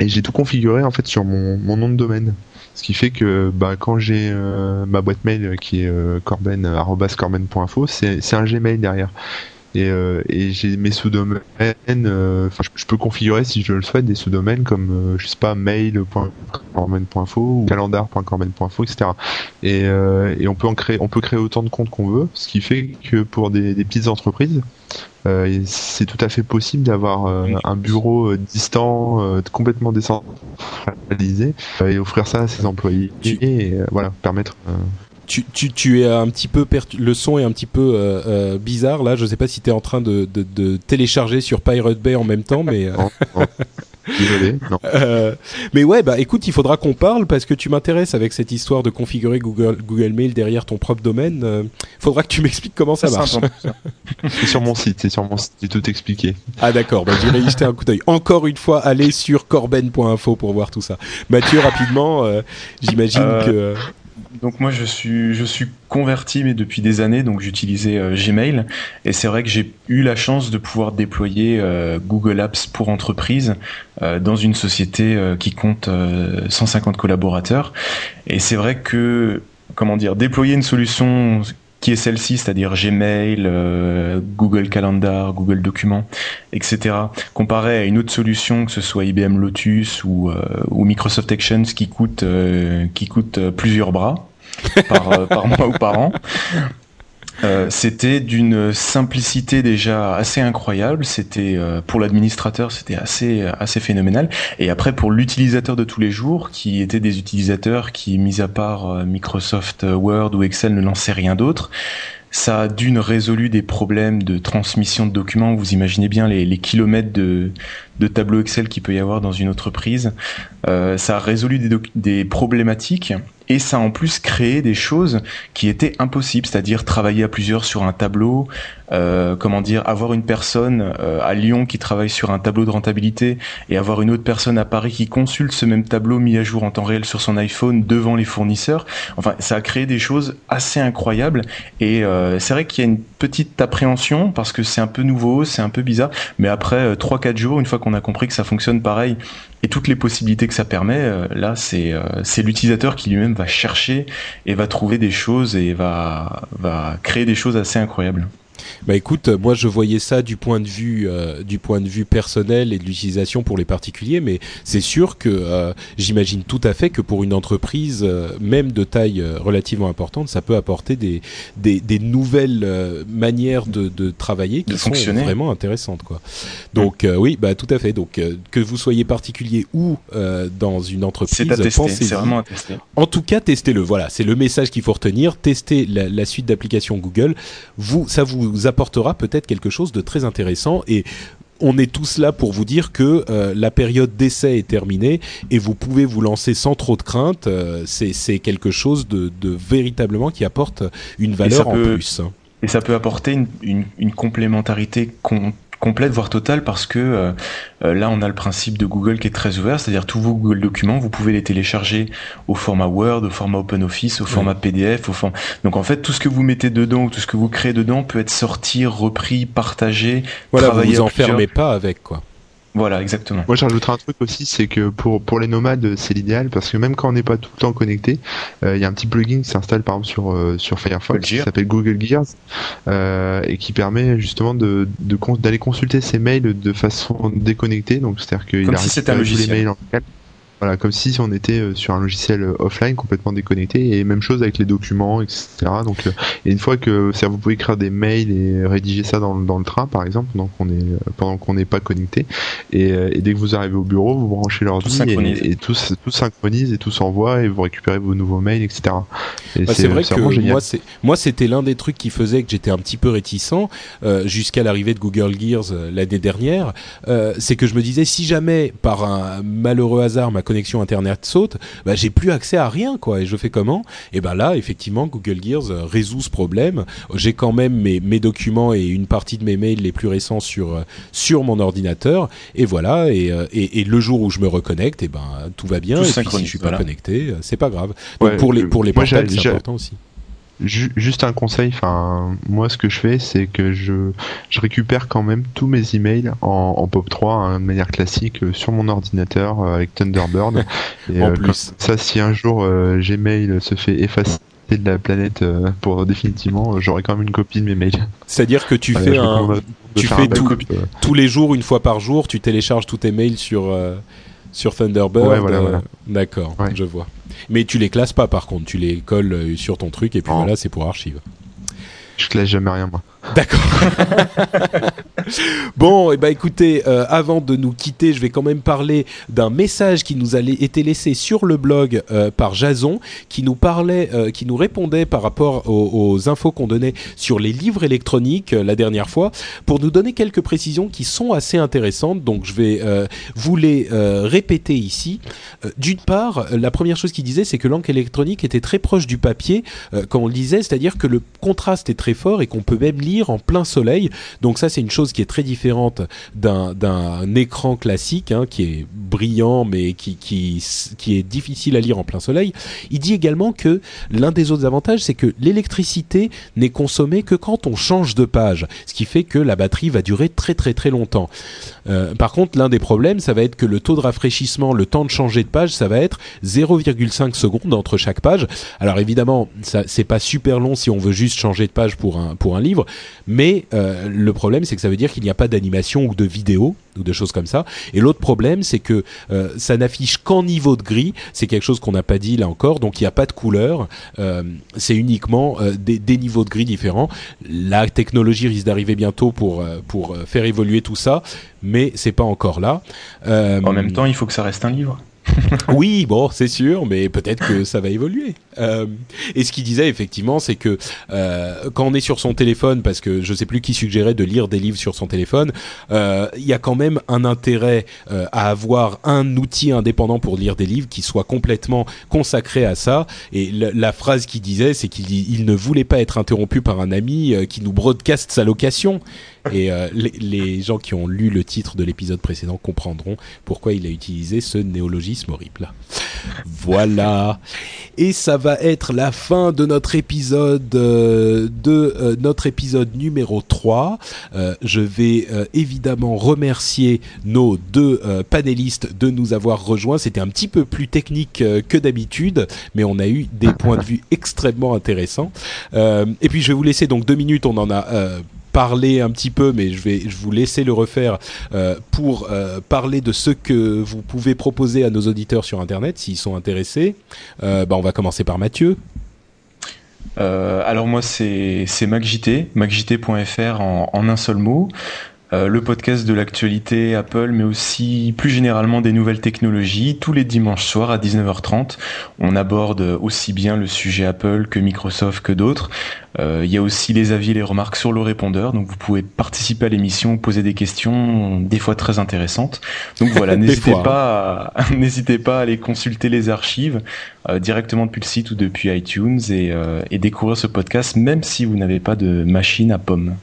et j'ai tout configuré en fait sur mon, nom de domaine. Ce qui fait que bah, quand j'ai euh, ma boîte mail qui est euh, corben.corben.info, c'est un Gmail derrière. Et, euh, et j'ai mes sous-domaines, euh, enfin je, peux configurer si je le souhaite des sous-domaines comme euh, je sais pas mail.corben.info ou calendar.corben.info, etc. Et, et on peut en créer, on peut créer autant de comptes qu'on veut, ce qui fait que pour des, des petites entreprises, euh, c'est tout à fait possible d'avoir euh, un bureau distant, complètement décentralisé, et offrir ça à ses employés et voilà permettre tu, tu, tu, es un petit peu le son est un petit peu euh, euh, bizarre là. Je sais pas si tu es en train de, de, de, télécharger sur Pirate Bay en même temps, mais. Euh, Désolé. Non. mais ouais, bah écoute, il faudra qu'on parle parce que tu m'intéresses avec cette histoire de configurer Google, Google Mail derrière ton propre domaine. Il faudra que tu m'expliques comment ça marche. c'est sur mon site, c'est sur mon site, tout expliqué. Ah d'accord, bah j'irai y jeter un coup d'œil. Encore une fois, allez sur corben.info pour voir tout ça. Mathieu, rapidement, j'imagine que donc moi je suis je suis converti mais depuis des années donc j'utilisais euh, Gmail. Et c'est vrai que j'ai eu la chance de pouvoir déployer euh, Google Apps pour entreprise euh, dans une société qui compte 150 collaborateurs. Et c'est vrai que comment dire déployer une solution qui est celle-ci, c'est-à-dire Gmail, Google Calendar, Google Documents, etc., comparé à une autre solution, que ce soit IBM Lotus ou, ou Microsoft Actions, qui coûte, qui coûte plusieurs bras, euh, par mois ou par an. Euh, c'était d'une simplicité déjà assez incroyable. C'était euh, pour l'administrateur, c'était assez assez phénoménal. Et après pour l'utilisateur de tous les jours, qui étaient des utilisateurs qui, mis à part Microsoft Word ou Excel, ne lançaient rien d'autre. Ça a d'une résolu des problèmes de transmission de documents. Vous imaginez bien les, kilomètres de, de tableaux Excel qu'il peut y avoir dans une entreprise. Euh, ça a résolu des problématiques et ça a en plus créé des choses qui étaient impossibles, c'est-à-dire travailler à plusieurs sur un tableau, euh, comment dire, avoir une personne euh, à Lyon qui travaille sur un tableau de rentabilité et avoir une autre personne à Paris qui consulte ce même tableau mis à jour en temps réel sur son iPhone devant les fournisseurs. Enfin, ça a créé des choses assez incroyables et euh, c'est vrai qu'il y a une petite appréhension parce que c'est un peu nouveau, c'est un peu bizarre, mais après 3-4 jours, une fois qu'on a compris que ça fonctionne pareil et toutes les possibilités que ça permet, là c'est c'est l'utilisateur qui lui-même va chercher et va trouver des choses et va va créer des choses assez incroyables. Bah écoute, moi je voyais ça du point de vue euh, du point de vue personnel et de l'utilisation pour les particuliers, mais c'est sûr que euh, j'imagine tout à fait que pour une entreprise, euh, même de taille relativement importante, ça peut apporter des des, des nouvelles manières de, de travailler qui sont vraiment intéressantes quoi. Donc oui, bah tout à fait. Donc que vous soyez particulier ou dans une entreprise, c'est vraiment à tester. En tout cas, testez-le. Voilà, c'est le message qu'il faut retenir. Testez la, la suite d'applications Google. Vous, ça vous apportera peut-être quelque chose de très intéressant et on est tous là pour vous dire que euh, la période d'essai est terminée et vous pouvez vous lancer sans trop de crainte. Euh, c'est quelque chose de, véritablement qui apporte une valeur en plus. Et ça peut apporter une, complémentarité complète, voire totale, parce que là, on a le principe de Google qui est très ouvert, c'est-à-dire tous vos Google documents, vous pouvez les télécharger au format Word, au format OpenOffice, au format PDF, au format... Donc en fait, tout ce que vous mettez dedans, tout ce que vous créez dedans peut être sorti, repris, partagé, voilà, vous vous enfermez pas avec quoi. Voilà, exactement. Moi, j'ajouterai un truc aussi, c'est que pour, pour les nomades, c'est l'idéal parce que même quand on n'est pas tout le temps connecté, euh, il y a un petit plugin qui s'installe par exemple sur, euh, sur Firefox qui s'appelle Google Gears euh, et qui permet justement de, d'aller consulter ses mails de façon déconnectée. Donc, c'est-à-dire qu'il Comme si c'était un logiciel. mails en voilà, comme si on était euh, sur un logiciel euh, offline complètement déconnecté et même chose avec les documents, etc. Donc, euh, et une fois que vous pouvez écrire des mails et rédiger ça dans, dans le train, par exemple, pendant qu'on est pendant qu'on n'est pas connecté, et, et, dès que vous arrivez au bureau, vous branchez l'ordi et, et, tout, tout synchronise et tout s'envoie et vous récupérez vos nouveaux mails, etc. Bah, c'est vrai que moi, c'était l'un des trucs qui faisait que j'étais un petit peu réticent euh, jusqu'à l'arrivée de Google Gears l'année dernière, euh, c'est que je me disais si jamais par un malheureux hasard ma connexion internet saute, bah, j'ai plus accès à rien quoi. Et je fais comment? Et ben là, effectivement, Google Gears euh, résout ce problème. J'ai quand même mes, mes documents et une partie de mes mails les plus récents sur euh, sur mon ordinateur. Et voilà. Et, euh, et, et, le jour où je me reconnecte, et ben tout va bien. et puis si je suis pas connecté, c'est pas grave. Donc pour les pour les portables, c'est important aussi juste un conseil, enfin moi ce que je fais c'est que je, je récupère quand même tous mes emails en, en POP3 hein, de manière classique euh, sur mon ordinateur euh, avec Thunderbird. Et en euh, plus. ça si un jour Gmail se fait effacer de la planète pour définitivement j'aurai quand même une copie de mes mails. C'est-à-dire que tu fais un tu fais tous les jours une fois par jour, tu télécharges tous tes mails sur sur Thunderbird. Ouais, voilà, voilà. D'accord, je vois. Mais tu les classes pas par contre, tu les colles euh, sur ton truc et puis voilà, c'est pour archive. Je classe jamais rien moi. D'accord. bon, et eh ben écoutez, euh, avant de nous quitter, je vais quand même parler d'un message qui nous a été laissé sur le blog euh, par Jason, qui nous parlait, euh, qui nous répondait par rapport aux, infos qu'on donnait sur les livres électroniques la dernière fois, pour nous donner quelques précisions qui sont assez intéressantes. Donc je vais vous les répéter ici. D'une part, la première chose qu'il disait, c'est que l'encre électronique était très proche du papier quand on le disait, c'est-à-dire que le contraste est très fort et qu'on peut même lire en plein soleil. Donc ça, c'est une chose qui est très différente d'un écran classique, hein, qui est brillant, mais qui, qui, est difficile à lire en plein soleil. Il dit également que l'un des autres avantages, c'est que l'électricité n'est consommée que quand on change de page, ce qui fait que la batterie va durer très très très longtemps. Euh, par contre, l'un des problèmes, ça va être que le taux de rafraîchissement, le temps de changer de page, ça va être 0,5 secondes entre chaque page. Alors évidemment, c'est pas super long si on veut juste changer de page pour un pour un livre, mais euh, le problème, c'est que ça veut dire qu'il n'y a pas d'animation ou de vidéo ou de choses comme ça. Et l'autre problème, c'est que euh, ça n'affiche qu'en niveau de gris. C'est quelque chose qu'on n'a pas dit là encore. Donc il n'y a pas de couleur. Euh, c'est uniquement des, niveaux de gris différents. La technologie risque d'arriver bientôt pour pour faire évoluer tout ça, mais c'est pas encore là. en même temps, il faut que ça reste un livre. oui, bon, c'est sûr, mais peut-être que ça va évoluer. Euh, et ce qu'il disait effectivement, c'est que euh, quand on est sur son téléphone, parce que je sais plus qui suggérait de lire des livres sur son téléphone, euh, il y a quand même un intérêt euh, à avoir un outil indépendant pour lire des livres qui soit complètement consacré à ça. Et la phrase qu'il disait, c'est qu'il il ne voulait pas être interrompu par un ami euh, qui nous broadcast sa location. Et euh, les, gens qui ont lu le titre de l'épisode précédent comprendront pourquoi il a utilisé ce néologisme horrible. Voilà. Et ça va être la fin de notre épisode euh, de euh, notre épisode numéro 3. Euh, je vais évidemment remercier nos deux panélistes de nous avoir rejoints. C'était un petit peu plus technique que d'habitude, mais on a eu des points de vue extrêmement intéressants. et puis je vais vous laisser donc deux minutes. On en a parler un petit peu, mais je vais je vous laisser le refaire euh, pour euh, parler de ce que vous pouvez proposer à nos auditeurs sur Internet s'ils sont intéressés. Euh, bah, on va commencer par Mathieu. alors moi c'est MacJT, macjt.fr en un seul mot. Euh, le podcast de l'actualité Apple, mais aussi plus généralement des nouvelles technologies. Tous les dimanches soirs à 19h30, on aborde aussi bien le sujet Apple que Microsoft que d'autres. Euh, il y a aussi les avis et les remarques sur le répondeur, donc vous pouvez participer à l'émission, poser des questions, des fois très intéressantes. Donc voilà, n'hésitez pas, à, n'hésitez pas à aller consulter les archives euh, directement depuis le site ou depuis iTunes et, et découvrir ce podcast, même si vous n'avez pas de machine à pommes.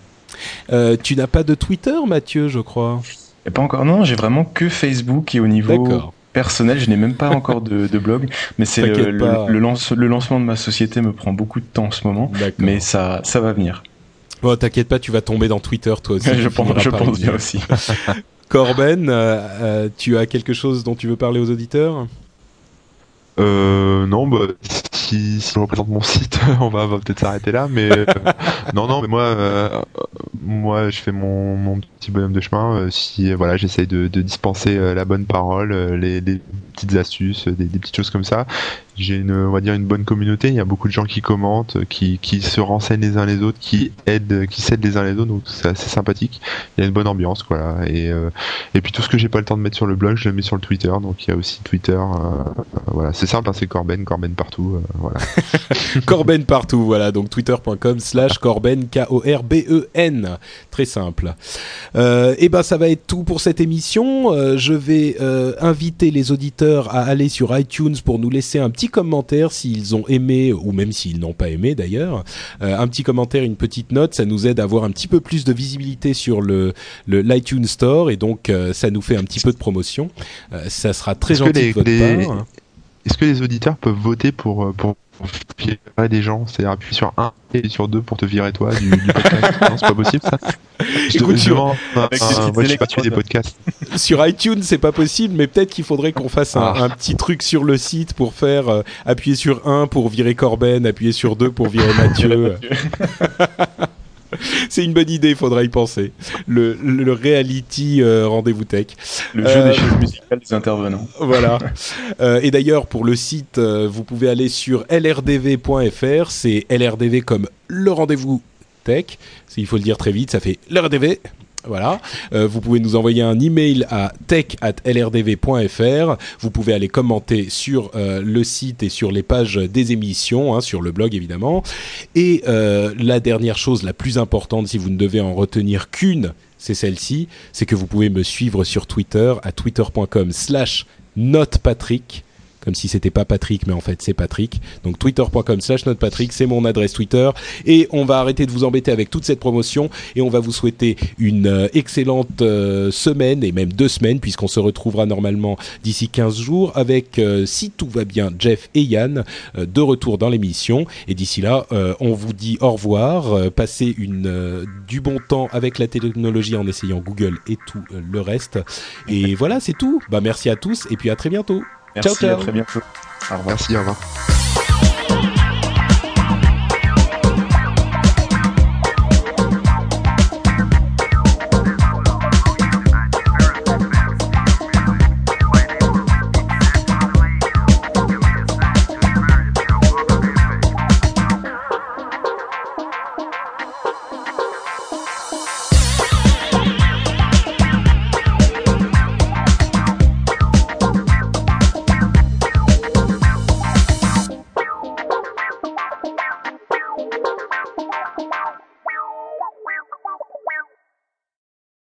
Euh, tu n'as pas de Twitter, Mathieu, je crois. Et pas encore, non, j'ai vraiment que Facebook et au niveau personnel, je n'ai même pas encore de, blog, mais c'est le, le, lancement de ma société me prend beaucoup de temps en ce moment, mais ça, ça va venir. Bon, t'inquiète pas, tu vas tomber dans Twitter toi aussi. je pense, je pense bien aussi. Corben, euh, euh, tu as quelque chose dont tu veux parler aux auditeurs? Euh, non, bah, si, si représente mon site, on va, va peut-être s'arrêter là, mais euh, non, non, mais moi, euh, moi, je fais mon, mon petit bonhomme de chemin. si voilà, j'essaye de, de, dispenser la bonne parole, les, les petites astuces, des, des, petites choses comme ça j'ai une, on va dire une bonne communauté. Il y a beaucoup de gens qui commentent, qui, qui se renseignent les uns les autres, qui aident, qui s'aident les uns les autres. Donc c'est assez sympathique. Il y a une bonne ambiance, quoi. Et euh, et puis tout ce que j'ai pas le temps de mettre sur le blog, je le mets sur le Twitter. Donc il y a aussi Twitter. Euh, voilà, c'est simple, hein, c'est Corben, Corben partout. Euh, voilà. Corben partout. Voilà, donc twitter.com/slash Corben K O R B E N. Très simple. Et ben ça va être tout pour cette émission. je vais inviter les auditeurs à aller sur iTunes pour nous laisser un petit commentaire s'ils ont aimé ou même s'ils n'ont pas aimé d'ailleurs. Euh, un petit commentaire, une petite note, ça nous aide à avoir un petit peu plus de visibilité sur le l'iTunes Store et donc euh, ça nous fait un petit peu de promotion. Euh, ça sera très gentil de votre part. Est-ce que les auditeurs peuvent voter pour pour virer des gens, c'est appuyer sur un et sur deux pour te virer toi du, podcast. non, c'est pas possible ça. Je Écoute, sur... moi, je suis pas tué des podcasts. sur iTunes, c'est pas possible, mais peut-être qu'il faudrait qu'on fasse un, ah. petit truc sur le site pour faire euh, appuyer sur un pour virer Corben, appuyer sur deux pour virer Mathieu. c'est une bonne idée, il faudra y penser. Le, le, reality euh, rendez-vous tech. Le jeu des euh, chaises musicales des intervenants. Voilà. Euh, et d'ailleurs, pour le site, vous pouvez aller sur lrdv.fr. C'est LRDV comme le rendez-vous tech. Il faut le dire très vite, ça fait LRDV. Voilà. Euh, vous pouvez nous envoyer un email à tech@lrdv.fr. Vous pouvez aller commenter sur euh, le site et sur les pages des émissions, hein, sur le blog évidemment. Et euh, la dernière chose, la plus importante, si vous ne devez en retenir qu'une, c'est celle-ci, c'est que vous pouvez me suivre sur Twitter à twitter.com/slash notepatrick comme si c'était pas Patrick, mais en fait c'est Patrick. Donc twitter.com slash Patrick, c'est mon adresse Twitter. Et on va arrêter de vous embêter avec toute cette promotion et on va vous souhaiter une euh, excellente euh, semaine et même deux semaines puisqu'on se retrouvera normalement d'ici 15 jours avec, euh, si tout va bien, Jeff et Yann de retour dans l'émission. Et d'ici là, on vous dit au revoir, passez une, du bon temps avec la technologie en essayant Google et tout le reste. Et voilà, c'est tout. Bah merci à tous et puis à très bientôt. Merci, ciao, ciao. à très bientôt. Au revoir. Merci, au revoir.